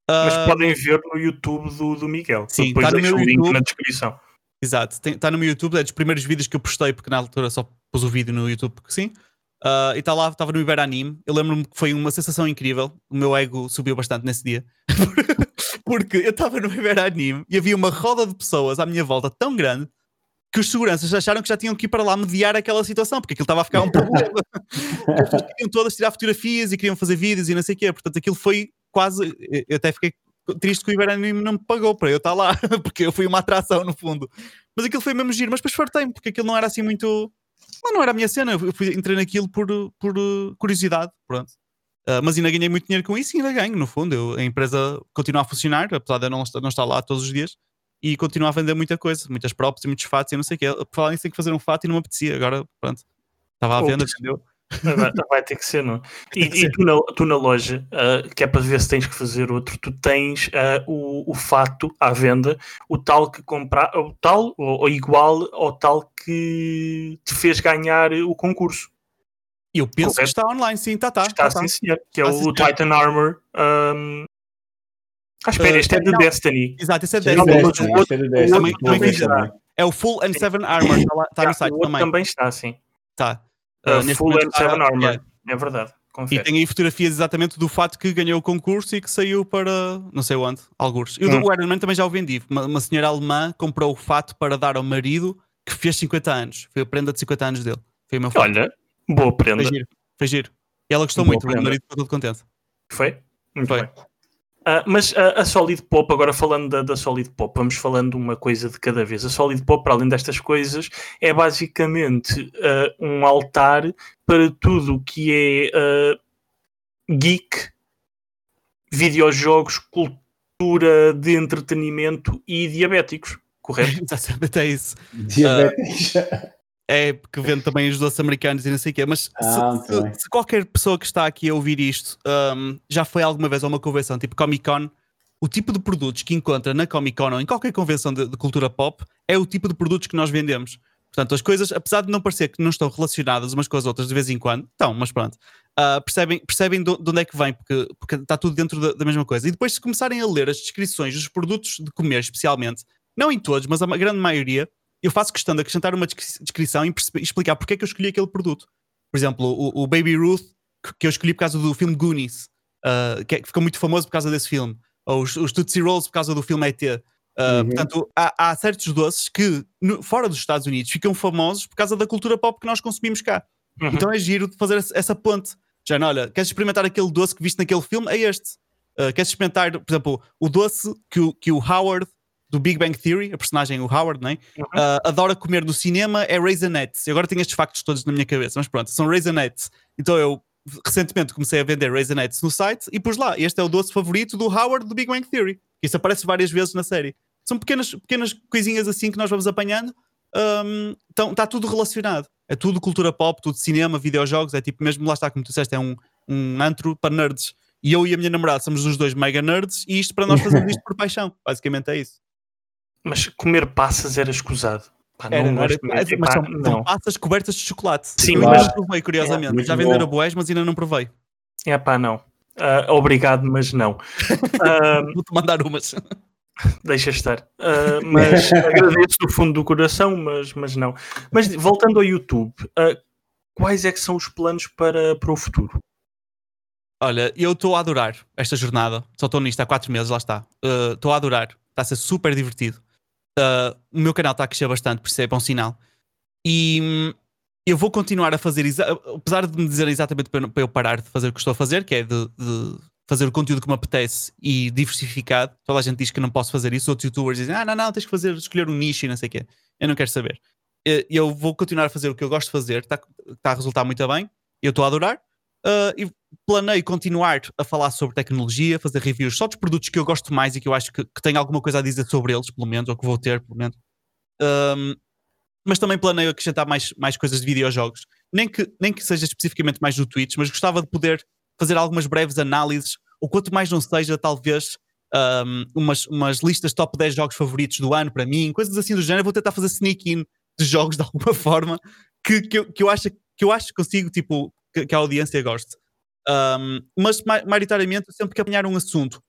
S1: Mas
S3: Ah,
S1: podem ver no YouTube do, do Miguel.
S3: Sim,
S1: Depois
S3: tá
S1: deixo o link
S3: YouTube.
S1: na descrição.
S3: Exato, está no meu YouTube, é dos primeiros vídeos que eu postei, porque na altura só pus o vídeo no YouTube, porque sim. Ah, e está lá, estava no Iberanime. Eu lembro-me que foi uma sensação incrível. O meu ego subiu bastante nesse dia. porque eu estava no Iberanime e havia uma roda de pessoas à minha volta tão grande que os seguranças acharam que já tinham que ir para lá mediar aquela situação, porque aquilo estava a ficar um problema. As pessoas queriam todas tirar fotografias e queriam fazer vídeos e não sei o quê. Portanto, aquilo foi quase. Eu até fiquei triste que o Iberanime não me pagou para eu estar lá, porque eu fui uma atração no fundo. Mas aquilo foi mesmo giro, mas depois fartei-me, porque aquilo não era assim muito. Não, não era a minha cena, eu fui, entrei naquilo por, por uh, curiosidade, pronto. Uh, mas ainda ganhei muito dinheiro com isso e ainda ganho, no fundo. Eu- a empresa continua a funcionar, apesar de eu não estar, não estar lá todos os dias, e continua a vender muita coisa, muitas props e muitos fatos e não sei o quê. Por falar nisso, tenho que fazer um fato e não me apetecia, agora pronto. Estava à venda, vendeu.
S1: Vai, vai ter que ser, não? E,
S3: que
S1: e
S3: ser.
S1: tu, na, tu na loja, ah, que é para ver se tens que fazer outro, tu tens ah, o, o fato à venda, o tal que comprar, o tal ou, ou igual ao tal que te fez ganhar o concurso.
S3: E eu penso
S1: Correto.
S3: que está online, sim, tá, tá.
S1: Está
S3: tá, tá.
S1: assim, senhor, que é
S3: Tá,
S1: o
S3: sim.
S1: Titan Armor. ahm, Ah, espera,
S3: Ah,
S1: este é de
S3: não.
S1: Destiny.
S3: Exato, é
S2: Isto é
S3: 10.
S1: Não,
S2: do
S1: mas
S2: Destiny, é do.
S3: É o Full and7 Armor, está lá, tá
S1: Já,
S3: no site
S1: o outro
S3: também.
S1: também está assim.
S3: Tá. Uh, neste
S1: full
S3: momento
S1: M7
S3: está-
S1: Armor.
S3: yeah.
S1: É verdade.
S3: E
S1: Confere.
S3: tem aí fotografias exatamente do fato que ganhou o concurso e que saiu para não sei onde, alguns. E o do
S1: Hum.
S3: Iron Man também já o vendi. Uma, uma senhora alemã comprou o fato para dar ao marido que fez 50 anos. Foi a prenda de 50 anos dele. Foi o meu fato.
S1: Olha, boa prenda.
S3: Foi giro. Foi giro. E ela gostou
S1: Boa
S3: muito, o marido ficou todo contente.
S1: Foi? Muito
S3: Foi.
S1: bem. Ah, mas a, a Solid Pop, agora falando da, da Solid Pop, vamos falando uma coisa de cada vez. A Solid Pop, para além destas coisas, é basicamente ah, um altar para tudo o que é ah, geek, videojogos, cultura de entretenimento e diabéticos, correto?
S3: Exatamente, é isso.
S2: Diabetes.
S3: É porque vende também os doces americanos e não sei o quê. Mas se-
S2: Ah,
S3: se, se qualquer pessoa que está aqui a ouvir isto um, já foi alguma vez a uma convenção tipo Comic Con, o tipo de produtos que encontra na Comic Con ou em qualquer convenção de, de cultura pop é o tipo de produtos que nós vendemos. Portanto, as coisas, apesar de não parecer que não estão relacionadas umas com as outras de vez em quando, estão, mas pronto, ah, percebem, percebem de de onde é que vem, porque, porque está tudo dentro da, da mesma coisa. E depois, se começarem a ler as descrições dos produtos de comer, especialmente, não em todos, mas a grande maioria, eu faço questão de acrescentar uma descri- descrição e explicar porque é que eu escolhi aquele produto. Por exemplo, o, o Baby Ruth, que- eu escolhi por causa do filme Goonies, ah, que, é- que ficou muito famoso por causa desse filme, ou os, os Tootsie Rolls por causa do filme ET. Ah,
S2: Uhum.
S3: Portanto, há, há certos doces que no- fora dos Estados Unidos ficam famosos por causa da cultura pop que nós consumimos cá.
S1: Uhum.
S3: Então é giro de fazer essa- essa ponte. Já, não, olha, queres experimentar aquele doce que viste naquele filme? É este. Uh, queres experimentar, por exemplo, o doce que o, que o Howard do Big Bang Theory, a personagem, o Howard, né?
S1: Uhum.
S3: Uh, adora comer no cinema é Raisinets. E agora tenho estes factos todos na minha cabeça, mas pronto, são Raisinets. Então eu recentemente comecei a vender Raisinets no site e pus lá, este é o doce favorito do Howard do Big Bang Theory. Isso aparece várias vezes na série. São pequenas, pequenas coisinhas assim que nós vamos apanhando. Um, então está tudo relacionado. É tudo cultura pop, tudo cinema, videojogos. É tipo, mesmo lá está, como tu disseste, é um, um antro para nerds. E eu e a minha namorada somos os dois mega nerds e isto para nós fazemos isto por paixão. Basicamente é isso.
S1: Mas comer passas era escusado. Pá,
S3: Era,
S1: não
S3: não era- mas
S1: Epá,
S3: são, são
S1: não.
S3: passas cobertas de chocolate.
S1: Sim,
S3: eu ainda
S2: claro.
S3: não provei, curiosamente.
S2: muito
S3: Já venderam boés, mas ainda não provei.
S1: É pá, não. Ah, obrigado, mas não. Ah,
S3: Vou-te mandar umas.
S1: Deixa estar. Uh, mas agradeço do fundo do coração, mas, mas não. Mas voltando ao YouTube, uh, quais é que são os planos para, para o futuro?
S3: Olha, eu estou a adorar esta jornada. Só estou nisto há quatro meses, lá está. Estou uh, a adorar. Está a ser super divertido. O meu canal está a crescer bastante, por isso é bom sinal. E hum, eu vou continuar a fazer, apesar de me dizer exatamente para eu parar de fazer o que estou a fazer, que é de, de fazer o conteúdo que me apetece e diversificado. Toda a gente diz que não posso fazer isso. Outros youtubers dizem, ah, não, não, tens que fazer, escolher um nicho e não sei o quê. Eu não quero saber. Eu vou continuar a fazer o que eu gosto de fazer, está tá a resultar muito bem. Eu estou a adorar. Uh, e planeio continuar a falar sobre tecnologia, fazer reviews só dos produtos que eu gosto mais e que eu acho que, que tenho alguma coisa a dizer sobre eles, pelo menos, ou que vou ter, pelo menos. Um, mas também planeio acrescentar mais, mais coisas de videojogos. Nem que, nem que seja especificamente mais do Twitch, mas gostava de poder fazer algumas breves análises, ou quanto mais não seja, talvez um, umas, umas listas top 10 jogos favoritos do ano para mim, coisas assim do género. Vou tentar fazer sneak in de jogos de alguma forma que, que, eu, que, eu, acho, que eu acho que consigo, tipo, que, que a audiência goste. Um, mas, maioritariamente, sempre que apanhar um assunto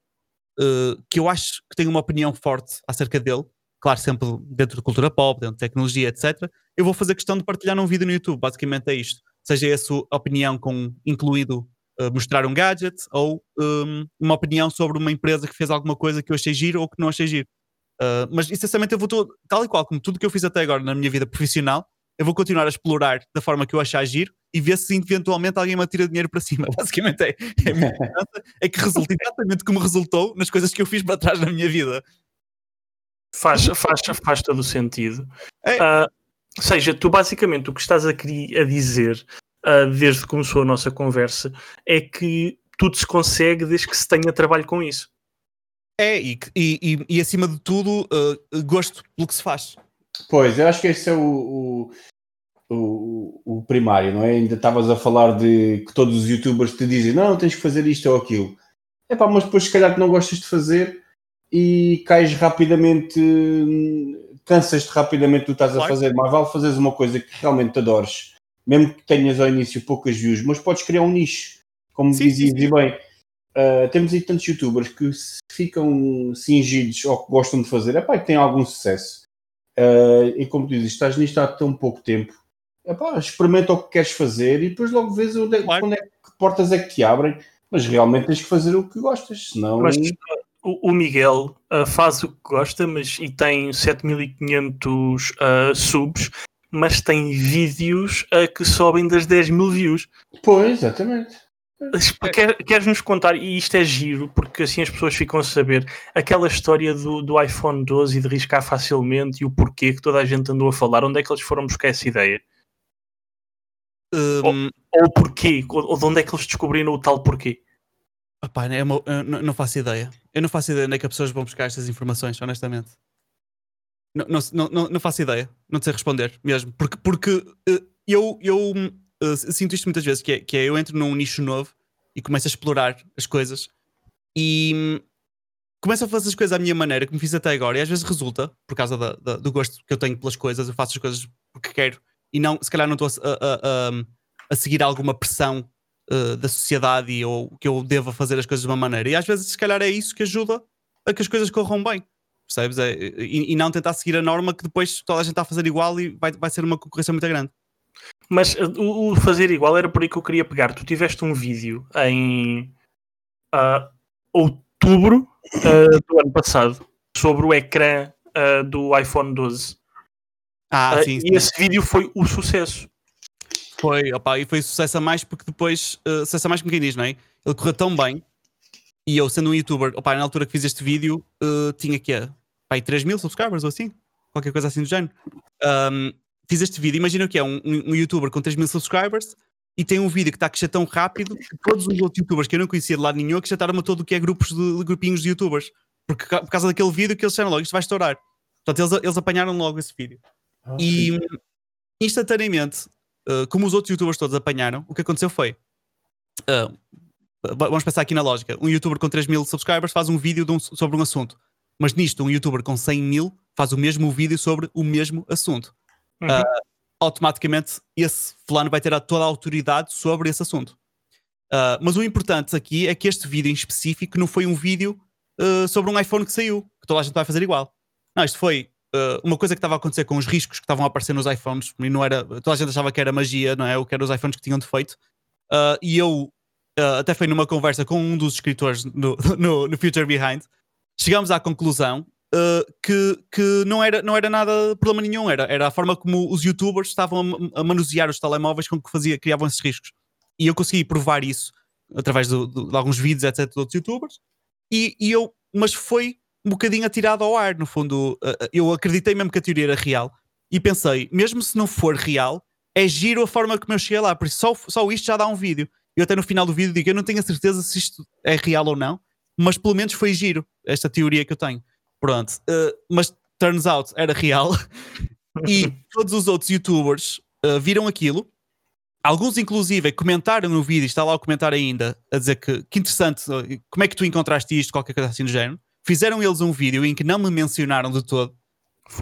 S3: uh, que eu acho que tenho uma opinião forte acerca dele, claro, sempre dentro de cultura pop, dentro de tecnologia, etc., eu vou fazer questão de partilhar num vídeo no YouTube. Basicamente é isto. Seja essa opinião com incluído uh, mostrar um gadget ou um, uma opinião sobre uma empresa que fez alguma coisa que eu achei giro ou que não achei giro. Uh, mas essencialmente eu vou, tal e qual como tudo que eu fiz até agora na minha vida profissional, eu vou continuar a explorar da forma que eu achar giro e ver se eventualmente alguém me tira dinheiro para cima. Basicamente é, é, a minha é que resulta exatamente como resultou nas coisas que eu fiz para trás na minha vida.
S1: Faz, faz, faz todo o sentido. É. Uh, ou seja, tu basicamente o que estás a, a dizer uh, desde que começou a nossa conversa é que tudo se consegue desde que se tenha trabalho com isso.
S3: É, e, e, e acima de tudo, uh, gosto pelo que se faz.
S2: Pois, eu acho que esse é o, o, o, o primário, não é? Ainda estavas a falar de que todos os youtubers te dizem não, tens que fazer isto ou aquilo. É pá, mas depois se calhar que não gostas de fazer e cais rapidamente, cansas-te rapidamente do que estás a fazer. Mas vale fazeres uma coisa que realmente adores, mesmo que tenhas ao início poucas views, mas podes criar um nicho, como sim, dizias sim, sim. bem. Uh, temos aí tantos youtubers que ficam cingidos ao que gostam de fazer, é pá, que têm algum sucesso. Uh, e como tu dizes, estás nisto há tão pouco tempo, epá, experimenta o que queres fazer e depois logo vês onde, é, claro. onde é que portas é que te abrem, mas realmente tens que fazer o que gostas, senão. Mas,
S1: o, Miguel uh, faz o que gosta mas, e tem 7500 uh, subs, mas tem vídeos uh, que sobem das 10 mil views.
S2: Pois, exatamente.
S1: Quer, queres nos contar, e isto é giro, porque assim as pessoas ficam a saber, aquela história do, do iPhone 12 e de riscar facilmente e o porquê que toda a gente andou a falar, onde é que eles foram buscar essa ideia? Um... Ou, ou porquê? Ou de onde é que eles descobriram o tal porquê?
S3: Opa, é uma, não, não, faço ideia. Eu não faço ideia onde é que as pessoas vão buscar estas informações, honestamente. Não, não, não, não faço ideia. Não sei responder mesmo. Porque, porque uh, eu, eu uh, sinto isto muitas vezes, que é, que é eu entro num nicho novo e começo a explorar as coisas e um, começo a fazer as coisas à minha maneira, como fiz até agora, e às vezes resulta, por causa da, da, do gosto que eu tenho pelas coisas, eu faço as coisas porque quero e não, se calhar não estou a, a, a, a seguir alguma pressão uh, da sociedade ou que eu deva fazer as coisas de uma maneira. E às vezes, se calhar, é isso que ajuda a que as coisas corram bem. Percebes? É, e, e, não tentar seguir a norma que depois toda a gente está a fazer igual e vai, vai ser uma concorrência muito grande.
S1: Mas uh, o, fazer igual era por aí que eu queria pegar. Tu tiveste um vídeo em uh, outubro uh, do ano passado sobre o ecrã do iPhone 12.
S3: Ah, sim, sim.
S1: E esse vídeo foi o sucesso.
S3: Foi, opa, e foi sucesso a mais porque depois, uh, sucesso a mais como quem diz, não é? Ele correu tão bem e eu, sendo um youtuber, opa, na altura que fiz este vídeo, uh, tinha que pá, 3 mil subscribers ou assim, qualquer coisa assim do género. Um, fiz este vídeo, imagina o que é um, um, youtuber com 3 mil subscribers e tem um vídeo que está a crescer tão rápido que todos os outros youtubers que eu não conhecia de lado nenhum acrescentaram-me todo o que é grupos de, de, grupinhos de youtubers. Porque por causa daquele vídeo que eles disseram logo, isto vai estourar. Portanto, eles, eles apanharam logo esse vídeo. Okay. E instantaneamente uh, como os outros youtubers todos apanharam, o que aconteceu foi. Uh, vamos pensar aqui na lógica. Um youtuber com 3 mil subscribers faz um vídeo um, sobre um assunto. Mas nisto, um youtuber com 100 mil faz o mesmo vídeo sobre o mesmo assunto. Uhum. Uh, automaticamente, esse fulano vai ter toda a autoridade sobre esse assunto. Uh, mas o importante aqui é que este vídeo em específico não foi um vídeo uh, sobre um iPhone que saiu. toda a gente vai fazer igual. Não, isto foi uh, uma coisa que estava a acontecer com os riscos que estavam a aparecer nos iPhones, e não era, toda a gente achava que era magia, não é? O que eram os iPhones que tinham defeito. E eu até foi numa conversa com um dos escritores no, no, no Future Behind, chegámos à conclusão uh, que, que não, era, não era nada problema nenhum, era, era a forma como os youtubers estavam a, a manusear os telemóveis com que fazia, criavam esses riscos. E eu consegui provar isso através do, do, de alguns vídeos, etc., de outros youtubers, e, e, eu, mas foi um bocadinho atirado ao ar, no fundo. Uh, eu acreditei mesmo que a teoria era real e pensei, mesmo se não for real, é giro a forma como eu cheguei lá, por isso só, só isto já dá um vídeo. Eu até no final do vídeo digo, eu não tenho a certeza se isto é real ou não, mas pelo menos foi giro, esta teoria que eu tenho. Pronto, uh, mas turns out era real. e todos os outros youtubers uh, viram aquilo. Alguns, inclusive, comentaram no vídeo, está lá o comentário ainda, a dizer que, que interessante, como é que tu encontraste isto, qualquer coisa assim do género. Fizeram eles um vídeo em que não me mencionaram de todo.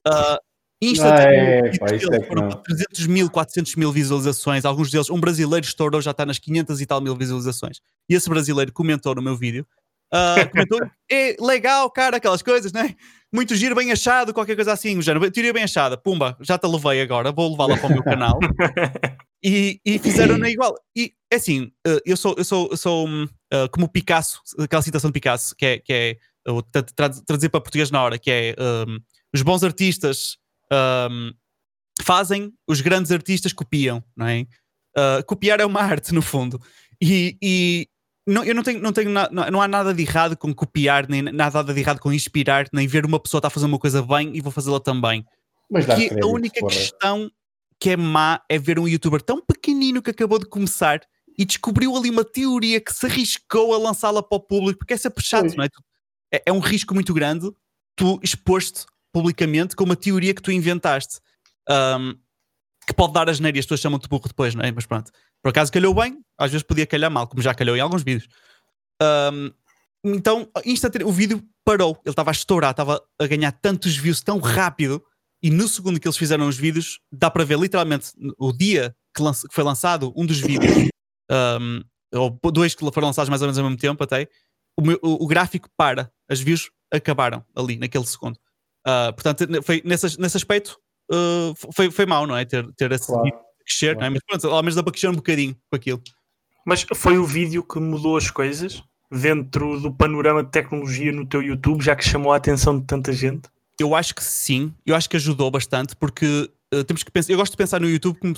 S3: Uh, Instantaneamente, ah, é, foram 300 mil, 400 mil visualizações. Alguns deles, um brasileiro estourou, já está nas 500 e tal mil visualizações. E esse brasileiro comentou no meu vídeo. Uh, comentou, é legal, cara, aquelas coisas, né? Muito giro, bem achado, qualquer coisa assim. género, teoria bem achada, pumba, já te levei agora, vou levá-la para o meu canal. e, e fizeram na igual. E é assim, uh, eu sou, eu sou, eu sou uh, como Picasso, aquela citação de Picasso, que é, que é traduzir para português na hora, que é um, os bons artistas um, fazem, os grandes artistas copiam, não é? Uh, copiar é uma arte, no fundo. E, e não, eu não tenho, não tenho na, não, não, há nada de errado com copiar, nem nada de errado com inspirar, nem ver uma pessoa estar a fazer uma coisa bem e vou fazê-la também. Mas a única porra. questão que é má é ver um youtuber tão pequenino que acabou de começar e descobriu ali uma teoria que se arriscou a lançá-la para o público, porque é sempre chato, não é? é? É um risco muito grande tu exposto publicamente com uma teoria que tu inventaste. Um, que pode dar as neiras, as pessoas chamam-te burro depois, não é? Mas pronto. Por acaso calhou bem, às vezes podia calhar mal, como já calhou em alguns vídeos. Um, então, o vídeo parou, ele estava a estourar, estava a ganhar tantos views tão rápido, e no segundo que eles fizeram os vídeos, dá para ver literalmente o dia que, que foi lançado um dos vídeos, um, ou dois que foram lançados mais ou menos ao mesmo tempo até, o, meu, o, o gráfico para, as views acabaram ali, naquele segundo. Uh, portanto, foi, nesse, nesse aspecto, uh, foi, foi mau, não é? Ter, ter esse claro. crescer, claro. não é? Mas pronto, ao menos dá para crescer um bocadinho com aquilo.
S1: Mas foi o vídeo que mudou as coisas dentro do panorama de tecnologia no teu YouTube, já que chamou a atenção de tanta gente?
S3: Eu acho que sim, eu acho que ajudou bastante, porque uh, temos que pensar. Eu gosto de pensar no YouTube como,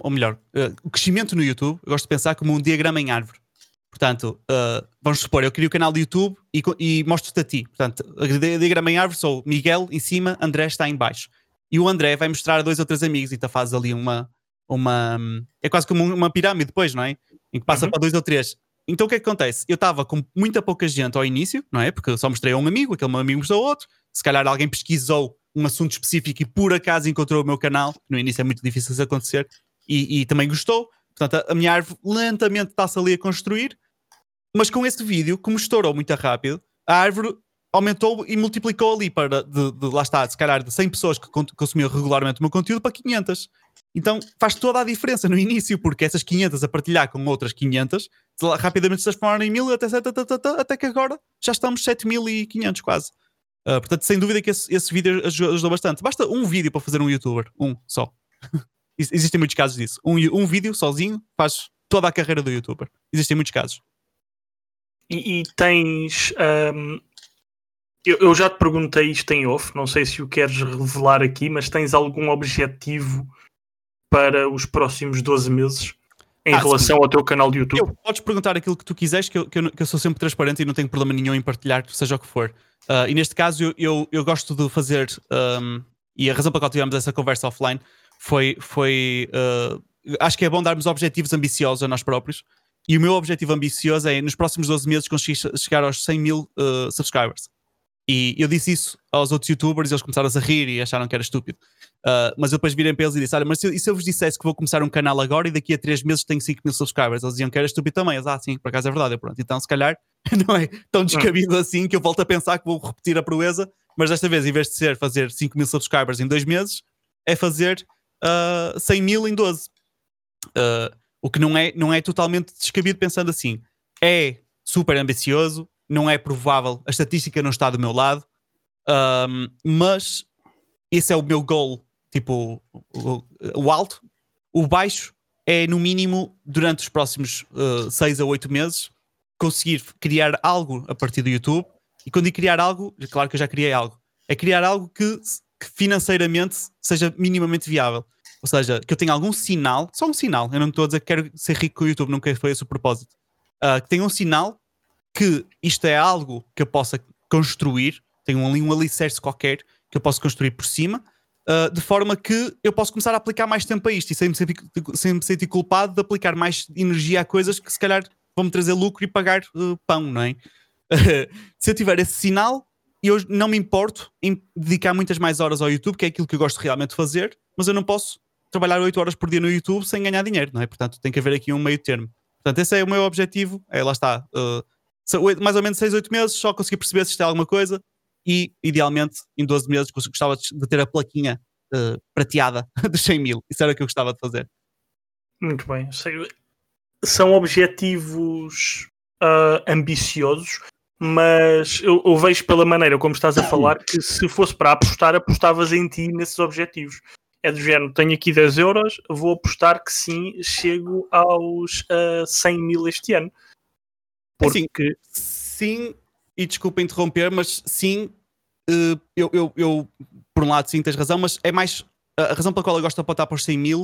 S3: ou melhor, o crescimento no YouTube, eu gosto de pensar como um diagrama em árvore. Portanto, uh, vamos supor, eu crio o canal do YouTube e, e mostro-te a ti. Portanto, diagrama em árvore sou Miguel em cima, André está em baixo. E o André vai mostrar a dois ou três amigos e tu fazes ali uma, uma. É quase como uma pirâmide depois, não é? Em que passa uhum. para dois ou três. Então o que é que acontece? Eu estava com muita pouca gente ao início, não é? Porque eu só mostrei a um amigo, aquele meu amigo mostrou outro. Se calhar alguém pesquisou um assunto específico e por acaso encontrou o meu canal. No início é muito difícil isso acontecer. E, e também gostou. Portanto, a, a minha árvore lentamente está-se ali a construir. Mas com esse vídeo, como estourou muito rápido, a árvore aumentou e multiplicou ali para, de, de, lá está, se calhar de 100 pessoas que consumiam regularmente o meu conteúdo para 500. Então faz toda a diferença no início, porque essas 500 a partilhar com outras 500 rapidamente se transformaram em 1000 até, até, que agora já estamos 7500 quase. Uh, portanto, sem dúvida que esse, esse vídeo ajudou bastante. Basta um vídeo para fazer um youtuber, um só. Existem muitos casos disso. Um, um vídeo sozinho faz toda a carreira do youtuber. Existem muitos casos.
S1: E, e tens. Um, eu, eu, já te perguntei isto em off, não sei se o queres revelar aqui, mas tens algum objetivo para os próximos 12 meses em ah, relação sim. ao teu canal de YouTube? Eu,
S3: podes perguntar aquilo que tu quiseres, que eu, que eu, que eu, sou sempre transparente e não tenho problema nenhum em partilhar, seja o que for. Uh, e neste caso, eu, eu, eu gosto de fazer. Um, e a razão pela qual tivemos essa conversa offline foi. foi uh, acho que é bom darmos objetivos ambiciosos a nós próprios. E o meu objetivo ambicioso é, nos próximos 12 meses, conseguir chegar aos 100 mil uh, subscribers. E eu disse isso aos outros youtubers e eles começaram a rir e acharam que era estúpido. Uh, mas eu depois virei para eles e disse: Olha, mas se eu, e se eu vos dissesse que vou começar um canal agora e daqui a 3 meses tenho 5 mil subscribers? Eles diziam que era estúpido também. Eles, ah, sim, por acaso é verdade. Eu, pronto, então se calhar não é tão descabido assim que eu volto a pensar que vou repetir a proeza. Mas desta vez, em vez de ser fazer 5 mil subscribers em 2 meses, é fazer uh, ah, 100 mil em 12. Uh, o que não é, não é totalmente descabido pensando assim. É super ambicioso, não é provável, a estatística não está do meu lado, Um, mas esse é o meu goal, tipo, o, o, alto. O baixo é, no mínimo, durante os próximos 6 uh, a 8 meses, conseguir criar algo a partir do YouTube. E quando criar algo, claro que eu já criei algo, é criar algo que, que financeiramente seja minimamente viável. Ou seja, que eu tenha algum sinal, só um sinal, eu não estou a dizer que quero ser rico com o YouTube, nunca foi esse o propósito. Uh, que tenha um sinal que isto é algo que eu possa construir, tenho ali um alicerce qualquer que eu posso construir por cima, uh, de forma que eu posso começar a aplicar mais tempo a isto e sem me, sentir, me culpado de aplicar mais energia a coisas que se calhar vão-me trazer lucro e pagar uh, pão, não é? se eu tiver esse sinal, eu não me importo em dedicar muitas mais horas ao YouTube, que é aquilo que eu gosto realmente de fazer, mas eu não posso trabalhar 8 horas por dia no YouTube sem ganhar dinheiro, não é? Portanto, tem que haver aqui um meio termo. Portanto, esse é o meu objetivo. É, lá está. Uh, mais ou menos 6, 8 meses, só conseguir perceber se isto é alguma coisa e, idealmente, em 12 meses, gostava de ter a plaquinha uh, prateada dos 100 mil. Isso era o que eu gostava de fazer.
S1: Muito bem. São objetivos uh, ambiciosos, mas eu, eu, vejo pela maneira como estás a falar que se fosse para apostar, apostavas em ti nesses objetivos é do género, tenho aqui 10 euros, vou apostar que sim, chego aos uh, 100 mil este ano.
S3: Porque... Assim, sim, e desculpa interromper, mas sim, uh, eu, eu, eu, por um lado sim tens razão, mas é mais a razão pela qual eu gosto de apontar para os 100 mil.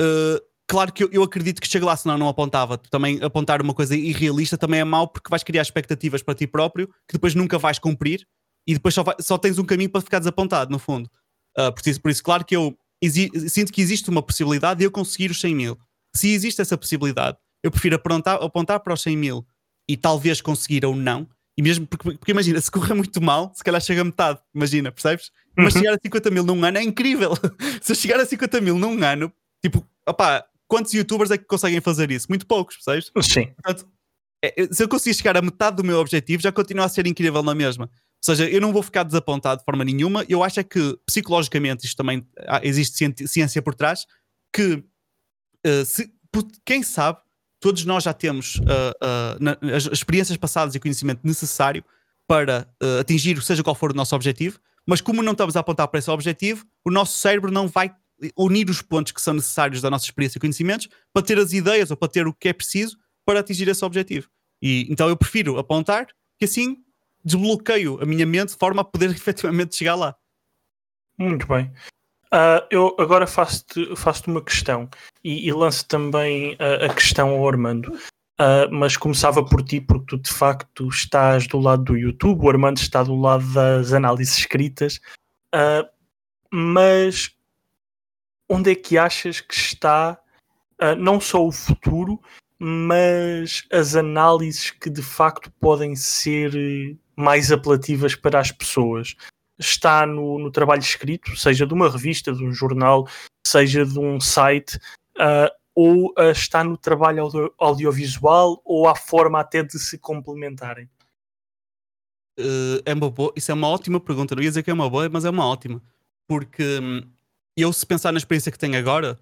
S3: Uh, claro que eu, eu, acredito que chega lá, senão não apontava. Também apontar uma coisa irrealista também é mau porque vais criar expectativas para ti próprio que depois nunca vais cumprir e depois só, vai, só tens um caminho para ficar desapontado, no fundo. Uh, por, isso, por isso, claro que eu sinto que existe uma possibilidade de eu conseguir os 100 mil. Se existe essa possibilidade, eu prefiro apontar, apontar para os 100 mil e talvez conseguir ou não. E mesmo porque, porque imagina, se correr muito mal, se calhar chega a metade, imagina, percebes? Mas uhum. chegar a 50 mil num ano é incrível. se eu chegar a 50 mil num ano, tipo, opá, quantos youtubers é que conseguem fazer isso? Muito poucos, percebes?
S1: Sim.
S3: Portanto, é, se eu conseguir chegar a metade do meu objetivo, já continua a ser incrível na mesma. Ou seja, eu não vou ficar desapontado de forma nenhuma. Eu acho é que psicologicamente isto também existe ciência por trás que uh, se, quem sabe todos nós já temos uh, uh, na, as experiências passadas e conhecimento necessário para atingir seja qual for o nosso objetivo, mas como não estamos a apontar para esse objetivo, o nosso cérebro não vai unir os pontos que são necessários da nossa experiência e conhecimentos para ter as ideias ou para ter o que é preciso para atingir esse objetivo. E então eu prefiro apontar que assim desbloqueio a minha mente de forma a poder efetivamente chegar lá.
S1: Muito bem. Uh, eu agora faço-te faço uma questão e, e lanço também uh, a questão ao Armando. Uh, mas começava por ti, porque tu de facto estás do lado do YouTube, o Armando está do lado das análises escritas. mas onde é que achas que está não só o futuro, mas as análises que de facto podem ser mais apelativas para as pessoas. Está no, no trabalho escrito, seja de uma revista, de um jornal, seja de um site, uh, ou uh, está no trabalho audio audiovisual, ou há forma até de se complementarem?
S3: Uh, é uma boa, isso é uma ótima pergunta. Não ia dizer que é uma boa, mas é uma ótima. Porque hum, eu, se pensar na experiência que tenho agora,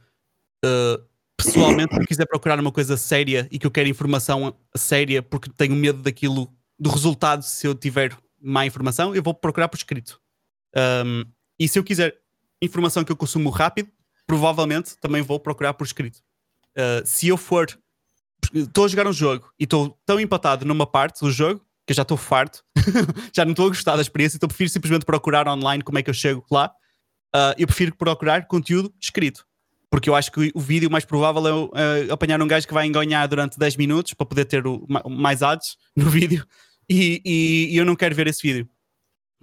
S3: pessoalmente, se quiser procurar uma coisa séria e que eu quero informação séria porque tenho medo daquilo do resultado se eu tiver má informação, eu vou procurar por escrito. Um, e se eu quiser informação que eu consumo rápido, provavelmente também vou procurar por escrito. Uh, se eu for. Estou a jogar um jogo e estou tão empatado numa parte do jogo que eu já estou farto, já não estou a gostar da experiência, então prefiro simplesmente procurar online como é que eu chego lá. Uh, eu prefiro procurar conteúdo escrito. Porque eu acho que o vídeo mais provável é uh, apanhar um gajo que vai enganhar durante 10 minutos para poder ter o, mais ads no vídeo e, e, e, eu não quero ver esse vídeo.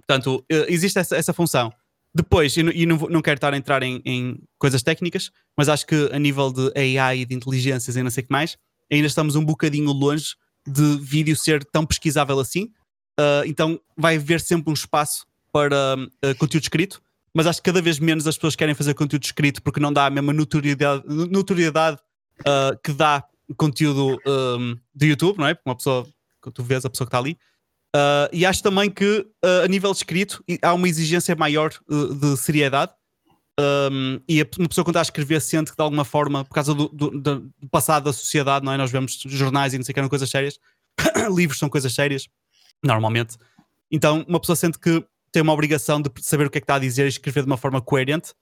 S3: Portanto, uh, existe essa, essa função. Depois, e não, não quero estar a entrar em, em, coisas técnicas, mas acho que a nível de AI e de inteligências e não sei o que mais, ainda estamos um bocadinho longe de vídeo ser tão pesquisável assim. Uh, então vai haver sempre um espaço para uh, conteúdo escrito mas acho que cada vez menos as pessoas querem fazer conteúdo escrito porque não dá a mesma notoriedade, notoriedade uh, que dá conteúdo um, do YouTube, não é? Porque uma pessoa, tu vês a pessoa que está ali. Uh, e acho também que uh, a nível de escrito há uma exigência maior de seriedade. Um, e uma pessoa quando está a escrever sente que de alguma forma, por causa do, do, do passado da sociedade, não é? Nós vemos jornais e não sei o que eram coisas sérias, livros são coisas sérias, normalmente. Então uma pessoa sente que tem uma obrigação de saber o que é que está a dizer e escrever de uma forma coerente.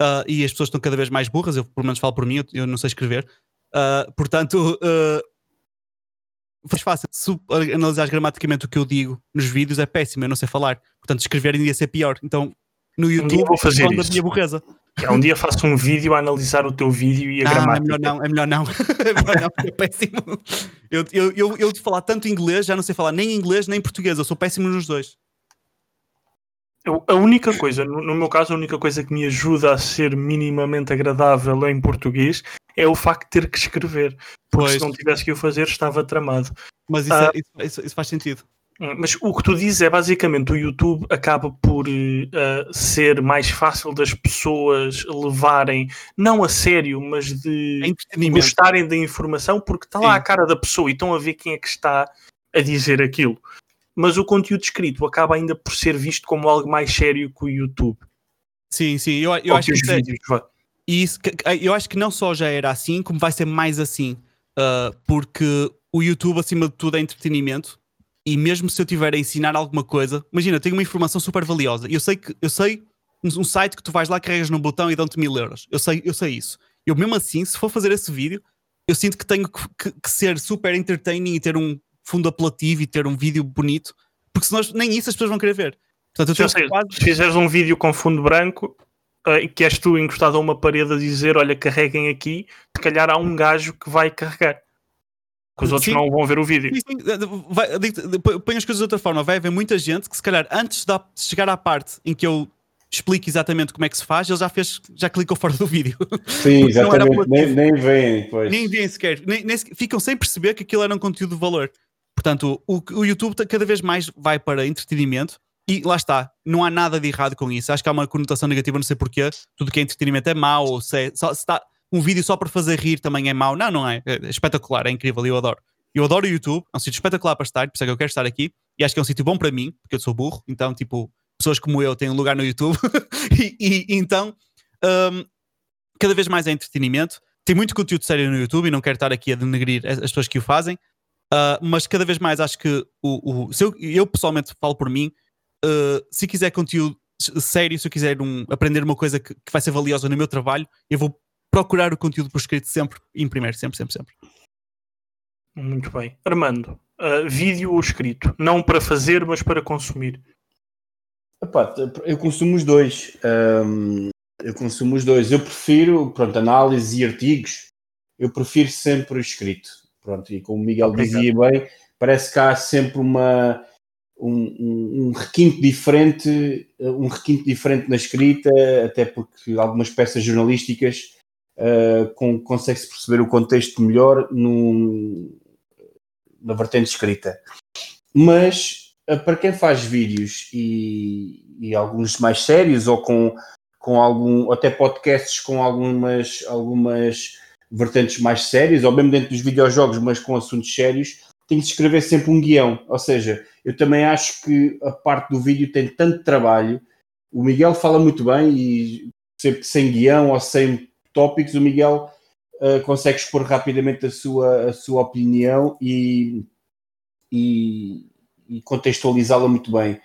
S3: Uh, e as pessoas estão cada vez mais burras, eu pelo menos falo por mim, eu, eu não sei escrever. Uh, portanto, uh, faz fácil. Se analisares gramaticamente o que eu digo nos vídeos é péssimo, eu não sei falar. Portanto, escrever ia ser pior. Então, no YouTube,
S1: um vou fazer isso.
S3: a minha burreza.
S1: É, um dia faço um vídeo a analisar o teu vídeo e a
S3: não,
S1: gramática.
S3: É melhor não, é melhor não. é melhor não, é péssimo. Eu, eu, eu, eu de falar tanto inglês, já não sei falar nem inglês nem português, eu sou péssimo nos dois.
S1: Eu, a única coisa, no, no, meu caso, a única coisa que me ajuda a ser minimamente agradável em português é o facto de ter que escrever. Porque pois. se não tivesse que o fazer, estava tramado.
S3: Mas isso, ah, é, isso, isso faz sentido.
S1: Hum, mas o que tu dizes é basicamente o YouTube acaba por uh, ser mais fácil das pessoas levarem, não a sério, mas de gostarem da informação, porque está lá Sim. a cara da pessoa e estão a ver quem é que está a dizer aquilo. Mas o conteúdo escrito acaba ainda por ser visto como algo mais sério que o YouTube.
S3: Sim, sim, eu, eu acho que, que vídeos, é, isso, eu acho que não só já era assim, como vai ser mais assim, uh, porque o YouTube, acima de tudo, é entretenimento e mesmo se eu tiver a ensinar alguma coisa, imagina, tenho uma informação super valiosa. Eu sei que eu sei um site que tu vais lá, carregas num botão e dão-te mil euros. Eu sei, eu sei isso. Eu mesmo assim, se for fazer esse vídeo, eu sinto que tenho que, que, que ser super entertaining e ter um fundo apelativo e ter um vídeo bonito, porque senão nem isso as pessoas vão querer ver.
S1: Portanto, eu sei, quase... Se fizeres um vídeo com fundo branco uh, e que és tu encostado a uma parede a dizer olha, carreguem aqui, se calhar há um gajo que vai carregar que os outros sim. não vão ver o vídeo. Sim.
S3: põe as coisas de outra forma. Vai haver muita gente que, se calhar, antes de chegar à parte em que eu explico exatamente como é que se faz, ele já fez, já clicou fora do vídeo.
S2: Sim, exatamente. Nem, nem veem, pois.
S3: Nem veem sequer. Nem, nem, ficam sem perceber que aquilo era um conteúdo de valor. Portanto, o, o YouTube cada vez mais vai para entretenimento e lá está, não há nada de errado com isso. Acho que há uma conotação negativa, não sei porquê. Tudo que é entretenimento é mau, ou se, é, só, se está, um vídeo só para fazer rir também é mau. Não, não é. É espetacular, é incrível, eu adoro. Eu adoro o YouTube, é um sítio espetacular para estar, por isso é que eu quero estar aqui. E acho que é um sítio bom para mim, porque eu sou burro, então, tipo, pessoas como eu têm um lugar no YouTube. e, e, então, um, cada vez mais é entretenimento. Tem muito conteúdo sério no YouTube e não quero estar aqui a denegrir as pessoas que o fazem. Uh, mas cada vez mais acho que o, o se eu, eu pessoalmente falo por mim, uh, se quiser conteúdo sério, se eu quiser um, aprender uma coisa que, que vai ser valiosa no meu trabalho, eu vou procurar o conteúdo por escrito sempre em primeiro, sempre, sempre, sempre.
S1: Muito bem. Armando, uh, vídeo ou escrito? Não para fazer, mas para consumir.
S2: Epá, eu consumo os dois. Um, eu consumo os dois. Eu prefiro, pronto, análise e artigos, eu prefiro sempre o escrito. Pronto, e como o Miguel Obrigado. dizia bem, parece que há sempre uma, um, um, um, requinte diferente, um requinte diferente na escrita, até porque algumas peças jornalísticas uh, consegue-se perceber o contexto melhor num, na vertente escrita. Mas uh, para quem faz vídeos e, e, alguns mais sérios ou com, com algum, até podcasts com algumas, algumas vertentes mais sérias, ou mesmo dentro dos videojogos, mas com assuntos sérios, tem que escrever sempre um guião. Ou seja, eu também acho que a parte do vídeo tem tanto trabalho. O Miguel fala muito bem e sempre sem guião ou sem tópicos, o Miguel uh, consegue expor rapidamente a sua, a sua opinião e, e, e contextualizá-la muito bem.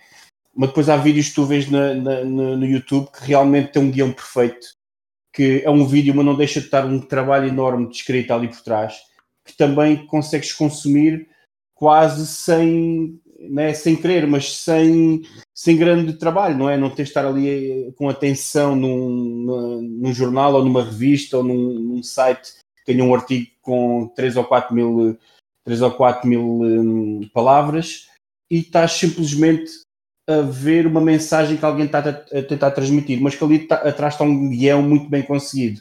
S2: Mas depois há vídeos que tu vês na, na, no YouTube que realmente tem um guião perfeito, que é um vídeo, mas não deixa de estar um trabalho enorme de escrita ali por trás, que também consegues consumir quase sem, né, sem querer, mas sem, sem grande trabalho, não é? Não tens de estar ali eh, com atenção num, num jornal ou numa revista ou num, num, site que tenha um artigo com 3 ou 4 mil, 3 ou 4 mil um, palavras e estás simplesmente a ver uma mensagem que alguém está a, tentar transmitir, mas que ali atrás está um guião muito bem conseguido.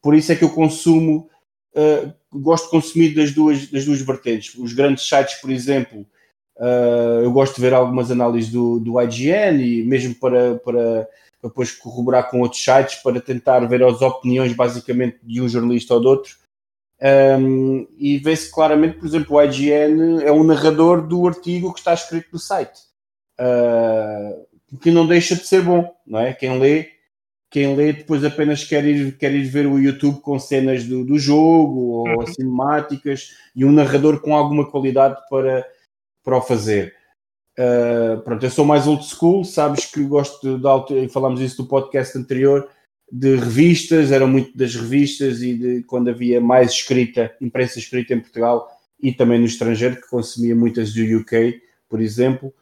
S2: Por isso é que eu consumo, uh, gosto de consumir das duas, das duas vertentes. Os grandes sites, por exemplo, Uh, eu gosto de ver algumas análises do, do IGN e mesmo para, para, depois corroborar com outros sites para tentar ver as opiniões basicamente de um jornalista ou de outro. Um, e vê-se claramente, por exemplo, o IGN é um narrador do artigo que está escrito no site, uh, que não deixa de ser bom, não é? Quem lê, quem lê depois apenas quer ir, quer ir ver o YouTube com cenas do, do jogo ou uhum. cinemáticas e um narrador com alguma qualidade para para o fazer. Uh, pronto, eu sou mais old school, sabes que gosto de, de falámos isso do podcast anterior, de revistas, eram muito das revistas e de quando havia mais escrita, imprensa escrita em Portugal e também no estrangeiro, que consumia muitas do UK, por exemplo.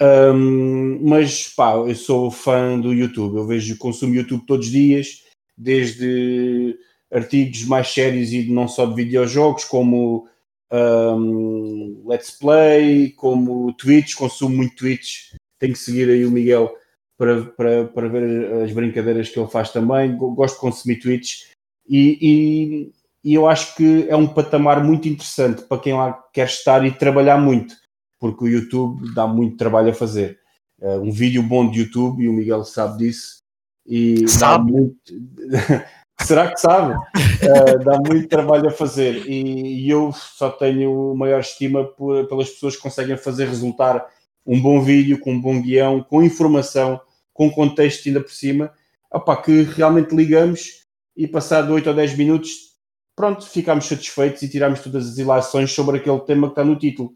S2: Um, mas pá, eu sou fã do YouTube, eu vejo, consumo YouTube todos os dias, desde artigos mais sérios e não só de videojogos, como um, Let's Play, como tweets, consumo muito tweets, tenho que seguir aí o Miguel para, para, para ver as brincadeiras que ele faz também, gosto de consumir tweets e, e, e eu acho que é um patamar muito interessante para quem lá quer estar e trabalhar muito, porque o YouTube dá muito trabalho a fazer. Uh, um vídeo bom de YouTube, e o Miguel sabe disso, e
S1: sabe.
S2: dá muito. Será que sabe? Uh, dá muito trabalho a fazer e, e, eu só tenho maior estima por, pelas pessoas que conseguem fazer resultar um bom vídeo, com um bom guião, com informação, com contexto ainda por cima, opa, que realmente ligamos e passado 8 ou 10 minutos, pronto, ficamos satisfeitos e tiramos todas as ilações sobre aquele tema que está no título.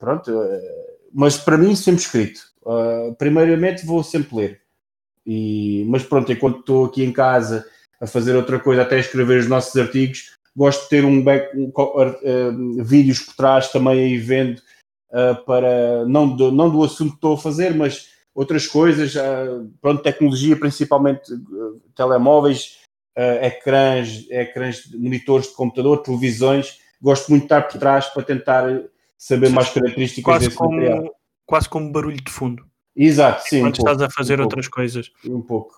S2: Pronto, uh, mas para mim sempre escrito. Uh, primeiramente vou sempre ler. E, mas pronto, enquanto estou aqui em casa a fazer outra coisa, até escrever os nossos artigos. Gosto de ter um, back, um uh, vídeos por trás também aí vendo uh, para não do, não do assunto que estou a fazer, mas outras coisas, pronto, tecnologia, principalmente telemóveis, ecrãs, ecrãs, monitores de computador, televisões. Gosto muito de estar por trás para tentar saber mais características
S1: quase
S2: desse
S1: como,
S2: material.
S1: Quase como barulho de fundo.
S2: Exato, sim.
S1: Quando
S2: um
S1: estás
S2: pouco,
S1: a fazer
S2: um
S1: outras coisas.
S2: Um pouco.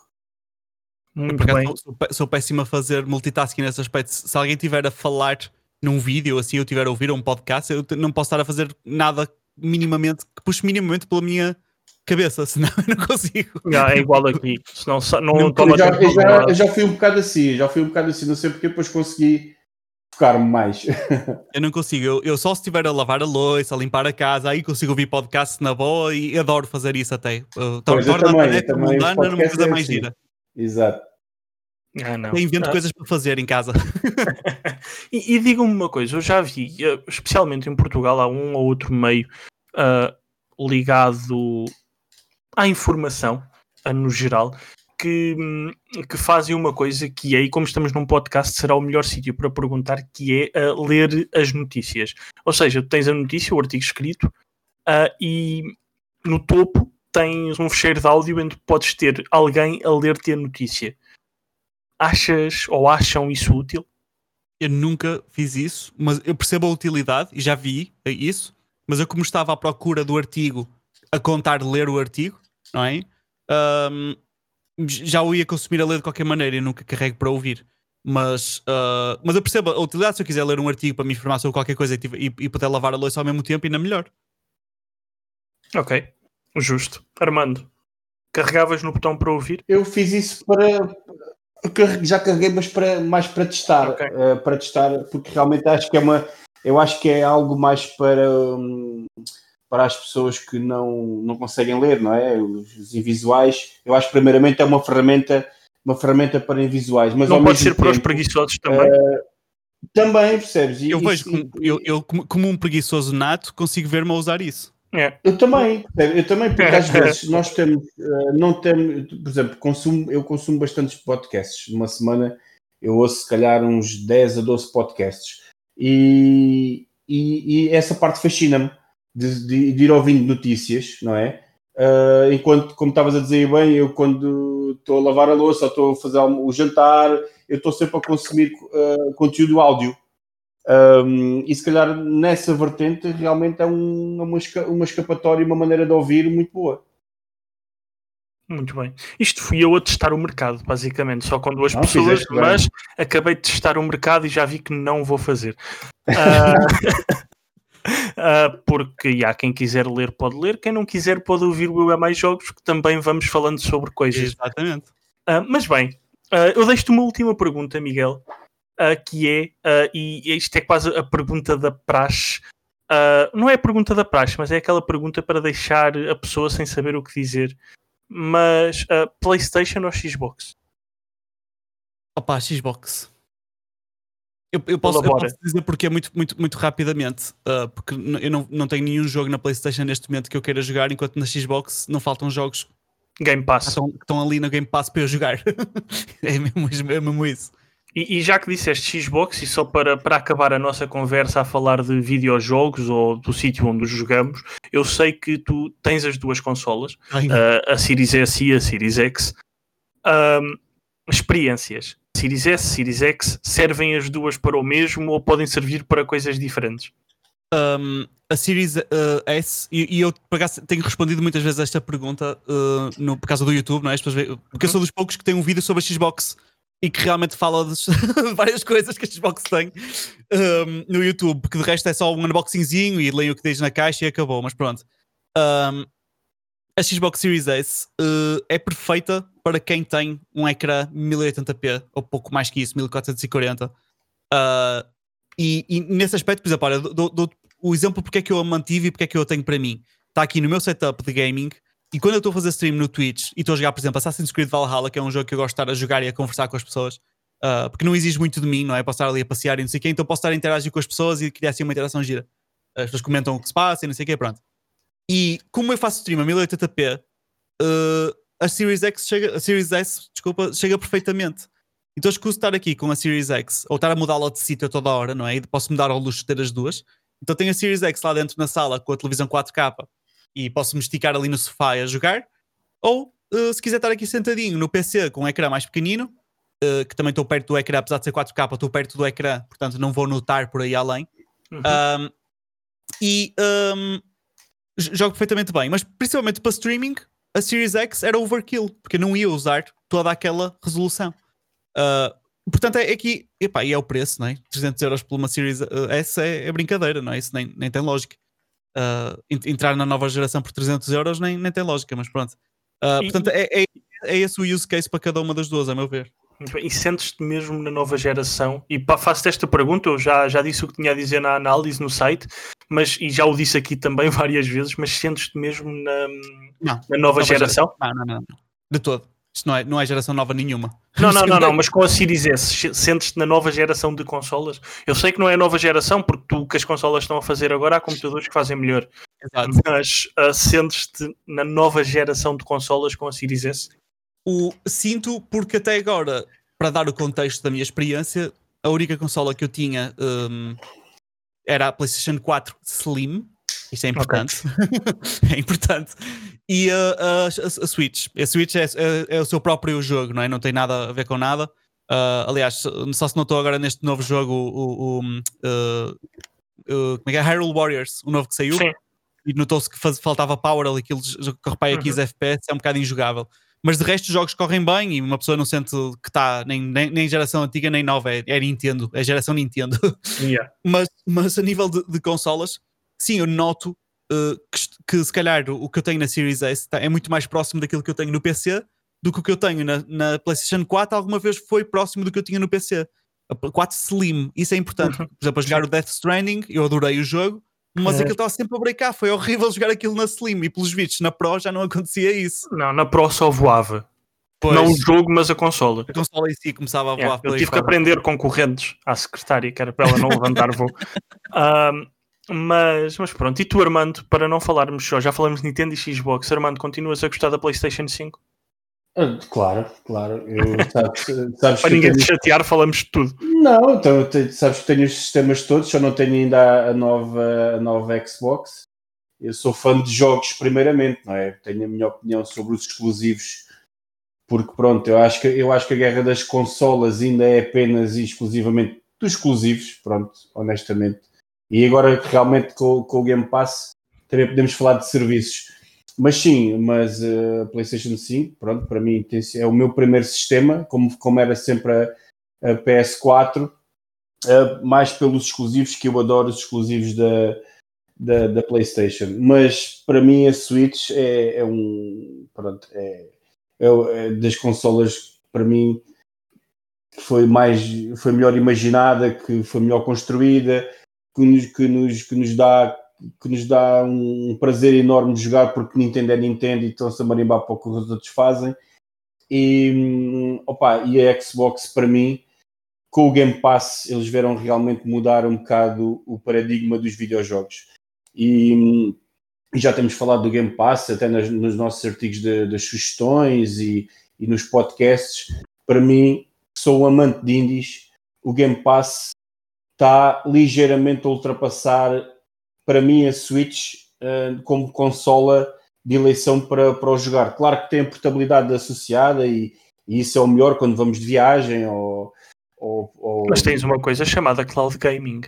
S1: Muito bem.
S3: Sou, sou péssimo a fazer multitasking nesse aspecto. Se alguém estiver a falar num vídeo, assim, eu estiver a ouvir um podcast, eu não posso estar a fazer nada minimamente, que puxe minimamente pela minha cabeça, senão eu não consigo.
S1: Já, é igual aqui. Senão não,
S3: Não,
S2: Eu já, eu, já, eu já fui um bocado assim, já fui um bocado assim, não sei porque depois consegui focar-me mais.
S3: Eu não consigo. Eu, eu só se estiver a lavar a louça, a limpar a casa, aí consigo ouvir podcast na boa e adoro fazer isso até. Uh,
S2: Pois, eu também,
S3: tarefa
S2: eu também,
S3: mundana numa coisa
S2: é
S3: mais
S2: assim.
S3: gira.
S2: Exato.
S1: Ah, não.
S3: Eu invento
S1: Ah,
S3: coisas para fazer em casa.
S1: E, e digam-me uma coisa, eu já vi, eh, especialmente em Portugal, há um ou outro meio ah, ligado à informação, ah, no geral, que, que fazem uma coisa que é, e como estamos num podcast, será o melhor sítio para perguntar, que é ah, ler as notícias. Ou seja, tens a notícia, o artigo escrito, ah, e no topo tens um fecheiro de áudio onde podes ter alguém a ler-te a notícia. Achas ou acham isso útil?
S3: Eu nunca fiz isso, mas eu percebo a utilidade e já vi isso. Mas eu, como estava à procura do artigo, a contar ler o artigo, não é? Ahm, já o ia consumir a ler de qualquer maneira e nunca carrego para ouvir. Mas, ah, mas eu percebo a utilidade se eu quiser ler um artigo para me informar sobre qualquer coisa e, e, e poder lavar a louça ao mesmo tempo, ainda melhor.
S1: Ok, justo. Armando, carregavas no botão para ouvir?
S2: Eu fiz isso para. Já carreguei, mas para, mais para testar.
S1: Ok.
S2: eh, para testar, porque realmente acho que é uma. Eu acho que é algo mais para. hum, para as pessoas que não, não conseguem ler, não é? Os, os invisuais. Eu acho que primeiramente é uma ferramenta, uma ferramenta para invisuais. Mas
S1: Não
S2: ao
S1: pode
S2: mesmo
S1: ser para os
S2: tempo,
S1: preguiçosos também.
S2: Também, percebes? E-
S3: Eu vejo como, eu, eu, como, um preguiçoso nato, consigo ver-me a usar isso.
S1: É.
S2: Eu também, eu também, porque às vezes nós temos, eh, não temos, por exemplo, consumo, eu consumo bastantes podcasts. Numa semana eu ouço se calhar uns 10 a 12 podcasts. E, e, e essa parte fascina-me de, de- de ir ouvindo notícias, não é? Eh, enquanto, como estavas a dizer bem, eu quando estou a lavar a louça ou estou a fazer o jantar, eu estou sempre a consumir eh, conteúdo áudio. Um, e se calhar nessa vertente realmente é um- uma, esca- uma escapatória, uma maneira de ouvir muito boa.
S1: Muito bem. Isto fui eu a testar o mercado, basicamente, só com duas
S2: Não,
S1: pessoas,
S2: bem.
S1: mas acabei de testar o mercado e já vi que não vou fazer. Ah, ah, porque há quem quiser ler pode ler, quem não quiser pode ouvir o é Mais Jogos, que também vamos falando sobre coisas.
S3: Exatamente.
S1: Ah, mas bem, ah, eu deixo-te uma última pergunta, Miguel, que é, e isto é quase a pergunta da praxe. Não é a pergunta da praxe, mas é aquela pergunta para deixar a pessoa sem saber o que dizer. Mas PlayStation ou Xbox?
S3: Opa, Xbox. Eu, eu, posso, eu, posso, dizer porque é muito, muito, muito rapidamente, uh, porque eu não, não tenho nenhum jogo na PlayStation neste momento que eu queira jogar, enquanto na Xbox não faltam jogos
S1: Game Pass.
S3: Estão, estão ali no Game Pass para eu jogar. é, mesmo, é mesmo isso.
S1: E, e, já que disseste Xbox, e só para, para acabar a nossa conversa a falar de videojogos ou do sítio onde os jogamos, eu sei que tu tens as duas consolas, uh, a Series S e a Series X. Um, experiências. Series S, Series X, servem as duas para o mesmo ou podem servir para coisas diferentes?
S3: Um, a Series uh, S, e, e, eu tenho respondido muitas vezes a esta pergunta uh, no, por causa do YouTube, não é? Porque eu uhum. sou dos poucos que tem um vídeo sobre a Xbox e que realmente fala de várias coisas que a Xbox tem um, no YouTube, porque de resto é só um unboxingzinho e leio o que diz na caixa e acabou, mas pronto. Um, a Xbox Series S uh, é perfeita para quem tem um ecrã 1080p ou pouco mais que isso, 1440. Uh, e, e, nesse aspecto, por exemplo, olha, dou, dou o exemplo porque é que eu a mantive e porque é que eu a tenho para mim. Está aqui no meu setup de gaming e quando eu estou a fazer stream no Twitch e estou a jogar, por exemplo, Assassin's Creed Valhalla, que é um jogo que eu gosto de estar a jogar e a conversar com as pessoas, uh, porque não exige muito de mim, não é? Posso estar ali a passear e não sei o quê, então posso estar a interagir com as pessoas e criar assim uma interação gira. As pessoas comentam o que se passa e não sei o quê, pronto. E como eu faço stream a 1080p, uh, a Series X chega, a Series S, desculpa, chega perfeitamente. Então escuso estar aqui com a Series X ou estar a mudá-la de sítio toda a hora, não é? E posso mudar ao luxo de ter as duas. Então tenho a Series X lá dentro na sala com a televisão 4K e posso me esticar ali no sofá a jogar. Ou, uh, se quiser estar aqui sentadinho no PC com um ecrã mais pequenino, uh, que também estou perto do ecrã, apesar de ser 4K, estou perto do ecrã, portanto não vou notar por aí além. Uhum. Um, e um, jogo perfeitamente bem, mas principalmente para streaming, a Series X era overkill, porque não ia usar toda aquela resolução. Uh, portanto, é, é que, epá, e é o preço, não é? 300 euros por uma Series S é, é brincadeira, não é? Isso nem, nem tem lógica. Uh, entrar na nova geração por 300 euros nem, nem tem lógica, mas pronto. Uh, portanto, é, é, é esse o use case para cada uma das duas, a meu ver.
S1: E sentes-te mesmo na nova geração? E faço-te esta pergunta, eu já, já disse o que tinha a dizer na análise no site, mas e já o disse aqui também várias vezes, mas sentes-te mesmo na, não, na nova, nova geração?
S3: Não, não, não, de todo. Isto não é, não é geração nova nenhuma.
S1: Não, não, não, não, mas com a Series S, sentes-te na nova geração de consolas? Eu sei que não é nova geração, porque tu que as consolas estão a fazer agora há computadores que fazem melhor. Exato. Mas uh, sentes-te na nova geração de consolas com a Series S?
S3: O, sinto, porque até agora, para dar o contexto da minha experiência, a única consola que eu tinha um, era a PlayStation 4 Slim. Isto é importante. Okay. é importante. E a, a, a, Switch. A Switch é, é, é, o seu próprio jogo, não é? Não tem nada a ver com nada. Uh, aliás, só se notou agora neste novo jogo, o, o, o uh, uh, como é que é? Hyrule Warriors, o novo que saiu. Sim. E notou-se que faz, faltava power ali, aquilo que repara aqui, uhum. FPS, é um bocado injogável. Mas de resto, os jogos correm bem e uma pessoa não sente que está nem, nem, nem, geração antiga nem nova, é, é Nintendo, é geração Nintendo.
S1: Yeah.
S3: mas, mas a nível de, de consolas, sim, eu noto uh, que, que, se calhar o que eu tenho na Series S tá, é muito mais próximo daquilo que eu tenho no PC do que o que eu tenho na, na PlayStation 4 alguma vez foi próximo do que eu tinha no PC. A 4 Slim, isso é importante. Uhum. Por exemplo, a jogar o Death Stranding, eu adorei o jogo, mas é. aquilo estava sempre a breakar, foi horrível jogar aquilo na Slim e pelos vídeos na Pro já não acontecia isso.
S1: Não, na Pro só voava. Pois. Não o jogo, mas a consola.
S3: A consola em si começava a voar.
S1: eu tive que aprender concorrentes à secretária, que era para ela não levantar voo. Um, mas, mas pronto, e tu, Armando, para não falarmos só, já falamos de Nintendo e Xbox, Armando, continuas a gostar da PlayStation 5?
S2: Ah, claro, claro. Eu, sabes, sabes
S1: Para ninguém tenho... te chatear, falamos de tudo.
S2: Não, então, sabes que tenho os sistemas todos, só não tenho ainda a nova, a nova Xbox. Eu sou fã de jogos, primeiramente, não é? Tenho a minha opinião sobre os exclusivos, porque pronto, eu acho que, eu acho que a guerra das consolas ainda é apenas e exclusivamente dos exclusivos, pronto, honestamente. E agora realmente com, com o Game Pass também podemos falar de serviços mas sim, mas a uh, PlayStation 5, pronto, para mim é o meu primeiro sistema, como, como era sempre a, a PS4, uh, mais pelos exclusivos, que eu adoro os exclusivos da, da, da PlayStation. Mas para mim a Switch é, é um. Pronto, é, é, é, das consolas, para mim, que foi mais foi melhor imaginada, que foi melhor construída, que nos, que nos, que nos dá que nos dá um prazer enorme de jogar porque Nintendo é Nintendo e estão-se a marimbar para o que os outros fazem. E, opa, e a Xbox para mim com o Game Pass eles viram realmente mudar um bocado o paradigma dos videojogos. E, e já temos falado do Game Pass, até nas, nos nossos artigos de, das sugestões e, e nos podcasts. Para mim, sou um amante de indies, o Game Pass está ligeiramente a ultrapassar, para mim, a Switch uh, como consola de eleição para, para o jogar. Claro que tem a portabilidade associada e, e isso é o melhor quando vamos de viagem ou, ou, ou...
S1: Mas tens uma coisa chamada cloud gaming.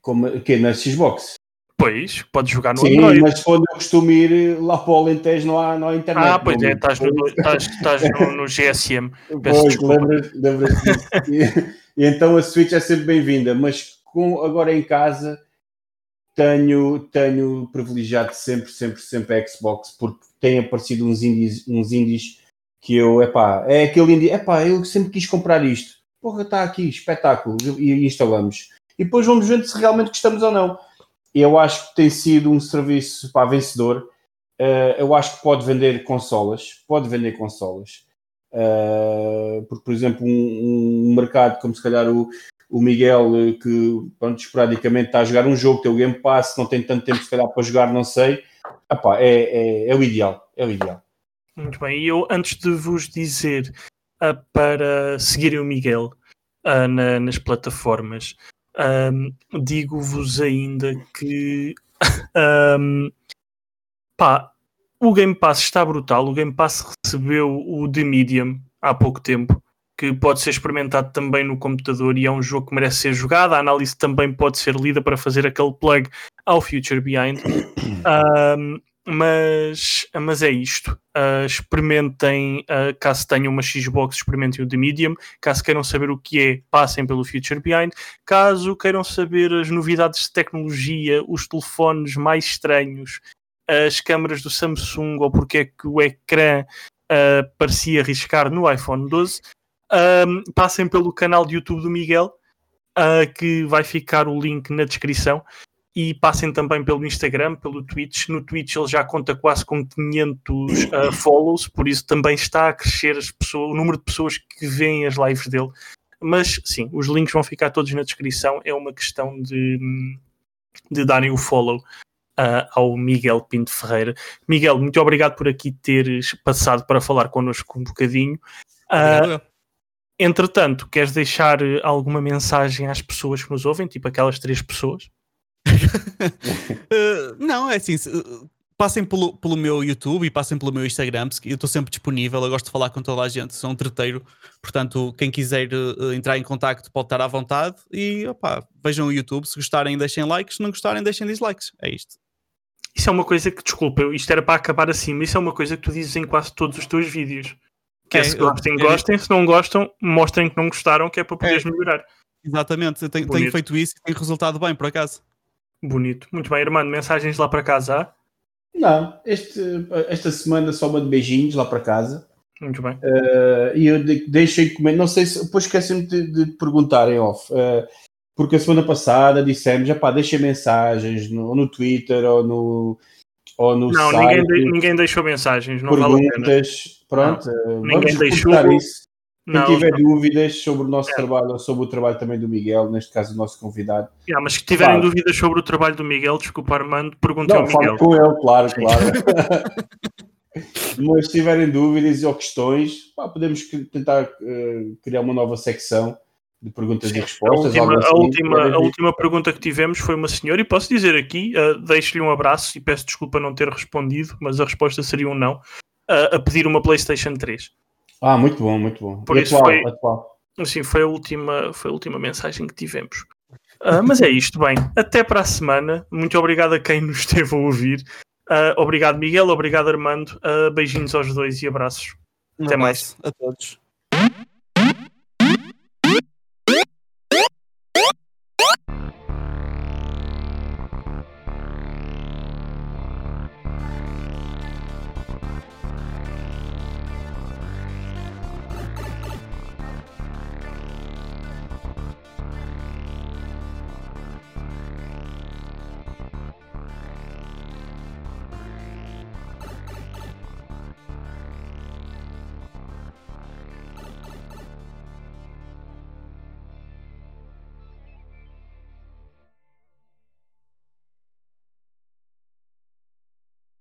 S2: Como que na Xbox?
S1: Pois, podes jogar no
S2: Sim,
S1: Android.
S2: mas quando eu costumo ir lá para o Alentejo não há, não há internet.
S1: Ah, pois é, estás no, estás, estás no, no GSM. Peço
S2: Pois,
S1: desculpa.
S2: lembras, lembras disso. e, e então a Switch é sempre bem-vinda, mas com, agora em casa tenho, tenho privilegiado sempre, sempre, sempre a Xbox, porque tem aparecido uns indies, uns indies que eu, epá, é aquele indie, epá, eu sempre quis comprar isto. Porra, está aqui, espetáculo, e, instalamos. E depois vamos vendo se realmente gostamos ou não. Eu acho que tem sido um serviço pá, vencedor. Uh, eu acho que pode vender consolas, pode vender consolas. Uh, porque, por exemplo, um, um, mercado como se calhar o, o Miguel, eh, que pronto, esporadicamente está a jogar um jogo, tem o Game Pass, não tem tanto tempo se calhar para jogar, não sei. Epá, é, é, é o ideal, é o ideal.
S1: Muito bem, e eu antes de vos dizer uh, para seguirem o Miguel uh, na, nas plataformas, um, digo-vos ainda que um, pá, o Game Pass está brutal. O Game Pass recebeu o The Medium há pouco tempo, que pode ser experimentado também no computador e é um jogo que merece ser jogado. A análise também pode ser lida para fazer aquele plug ao Future Behind. Um, mas, mas é isto. Uh, experimentem, uh, caso tenham uma Xbox, experimentem o The Medium. Caso queiram saber o que é, passem pelo Future Behind. Caso queiram saber as novidades de tecnologia, os telefones mais estranhos, as câmaras do Samsung ou porque é que o ecrã uh, parecia arriscar no iPhone 12, passem pelo canal de YouTube do Miguel, que vai ficar o link na descrição e passem também pelo Instagram, pelo Twitch. No Twitch ele já conta quase com 500 uh, follows, por isso também está a crescer as pessoas, o número de pessoas que veem as lives dele. Mas sim, os links vão ficar todos na descrição. É uma questão de, de darem o follow uh, ao Miguel Pinto Ferreira. Miguel, muito obrigado por aqui teres passado para falar connosco um bocadinho. Uh, entretanto, queres deixar alguma mensagem às pessoas que nos ouvem, tipo aquelas três pessoas?
S3: uh, não, é assim. Uh, passem pelo, pelo meu YouTube e passem pelo meu Instagram, eu estou sempre disponível, eu gosto de falar com toda a gente, sou um treteiro, portanto, quem quiser uh, entrar em contacto pode estar à vontade e opa, vejam o YouTube, se gostarem deixem likes, se não gostarem deixem dislikes, é isto.
S1: Isso é uma coisa que, desculpa, isto era para acabar assim, mas isso é uma coisa que tu dizes em quase todos os teus vídeos. Que é, é se gostem, é, gostem, se não gostam, mostrem que não gostaram, que é para poderes é, melhorar.
S3: Exatamente, eu tenho, tenho feito isso e tem resultado bem, por acaso.
S1: Bonito. Muito bem, irmão. Mensagens lá para casa?
S2: Não, este, esta semana só mando beijinhos lá para casa.
S1: Muito bem.
S2: Uh, e eu de, deixei comer. Não sei se. Depois esqueci-me de, de perguntar em off. Uh, porque a semana passada dissemos: já pá, deixem mensagens no, no Twitter ou no. Ou no
S1: não,
S2: site,
S1: ninguém, de, ninguém deixou mensagens. Não
S2: perguntas.
S1: Vale
S2: pronto, não, ninguém deixou. Isso. Quem não, tiver não. dúvidas sobre o nosso é. trabalho ou sobre o trabalho também do Miguel, neste caso o nosso convidado.
S1: Yeah, mas se tiverem Fala. dúvidas sobre o trabalho do Miguel, desculpa Armando, perguntem ao Miguel.
S2: com ele, claro, claro. mas se tiverem dúvidas ou questões, pá, podemos tentar uh, criar uma nova secção de perguntas Sim, e respostas.
S1: A última, assim, a, última, a última, pergunta que tivemos foi uma senhora, e posso dizer aqui, uh, deixo-lhe um abraço e peço desculpa não ter respondido, mas a resposta seria um não, uh, a pedir uma PlayStation 3.
S2: Ah, muito bom, muito bom.
S1: Por e isso atual, foi, atual. Assim, foi a última, foi a última mensagem que tivemos. Uh, mas é isto, bem. Até para a semana. Muito obrigado a quem nos esteve a ouvir. Uh, obrigado, Miguel. Obrigado, Armando. Uh, beijinhos aos dois e abraços.
S3: Um até abraço mais. A todos.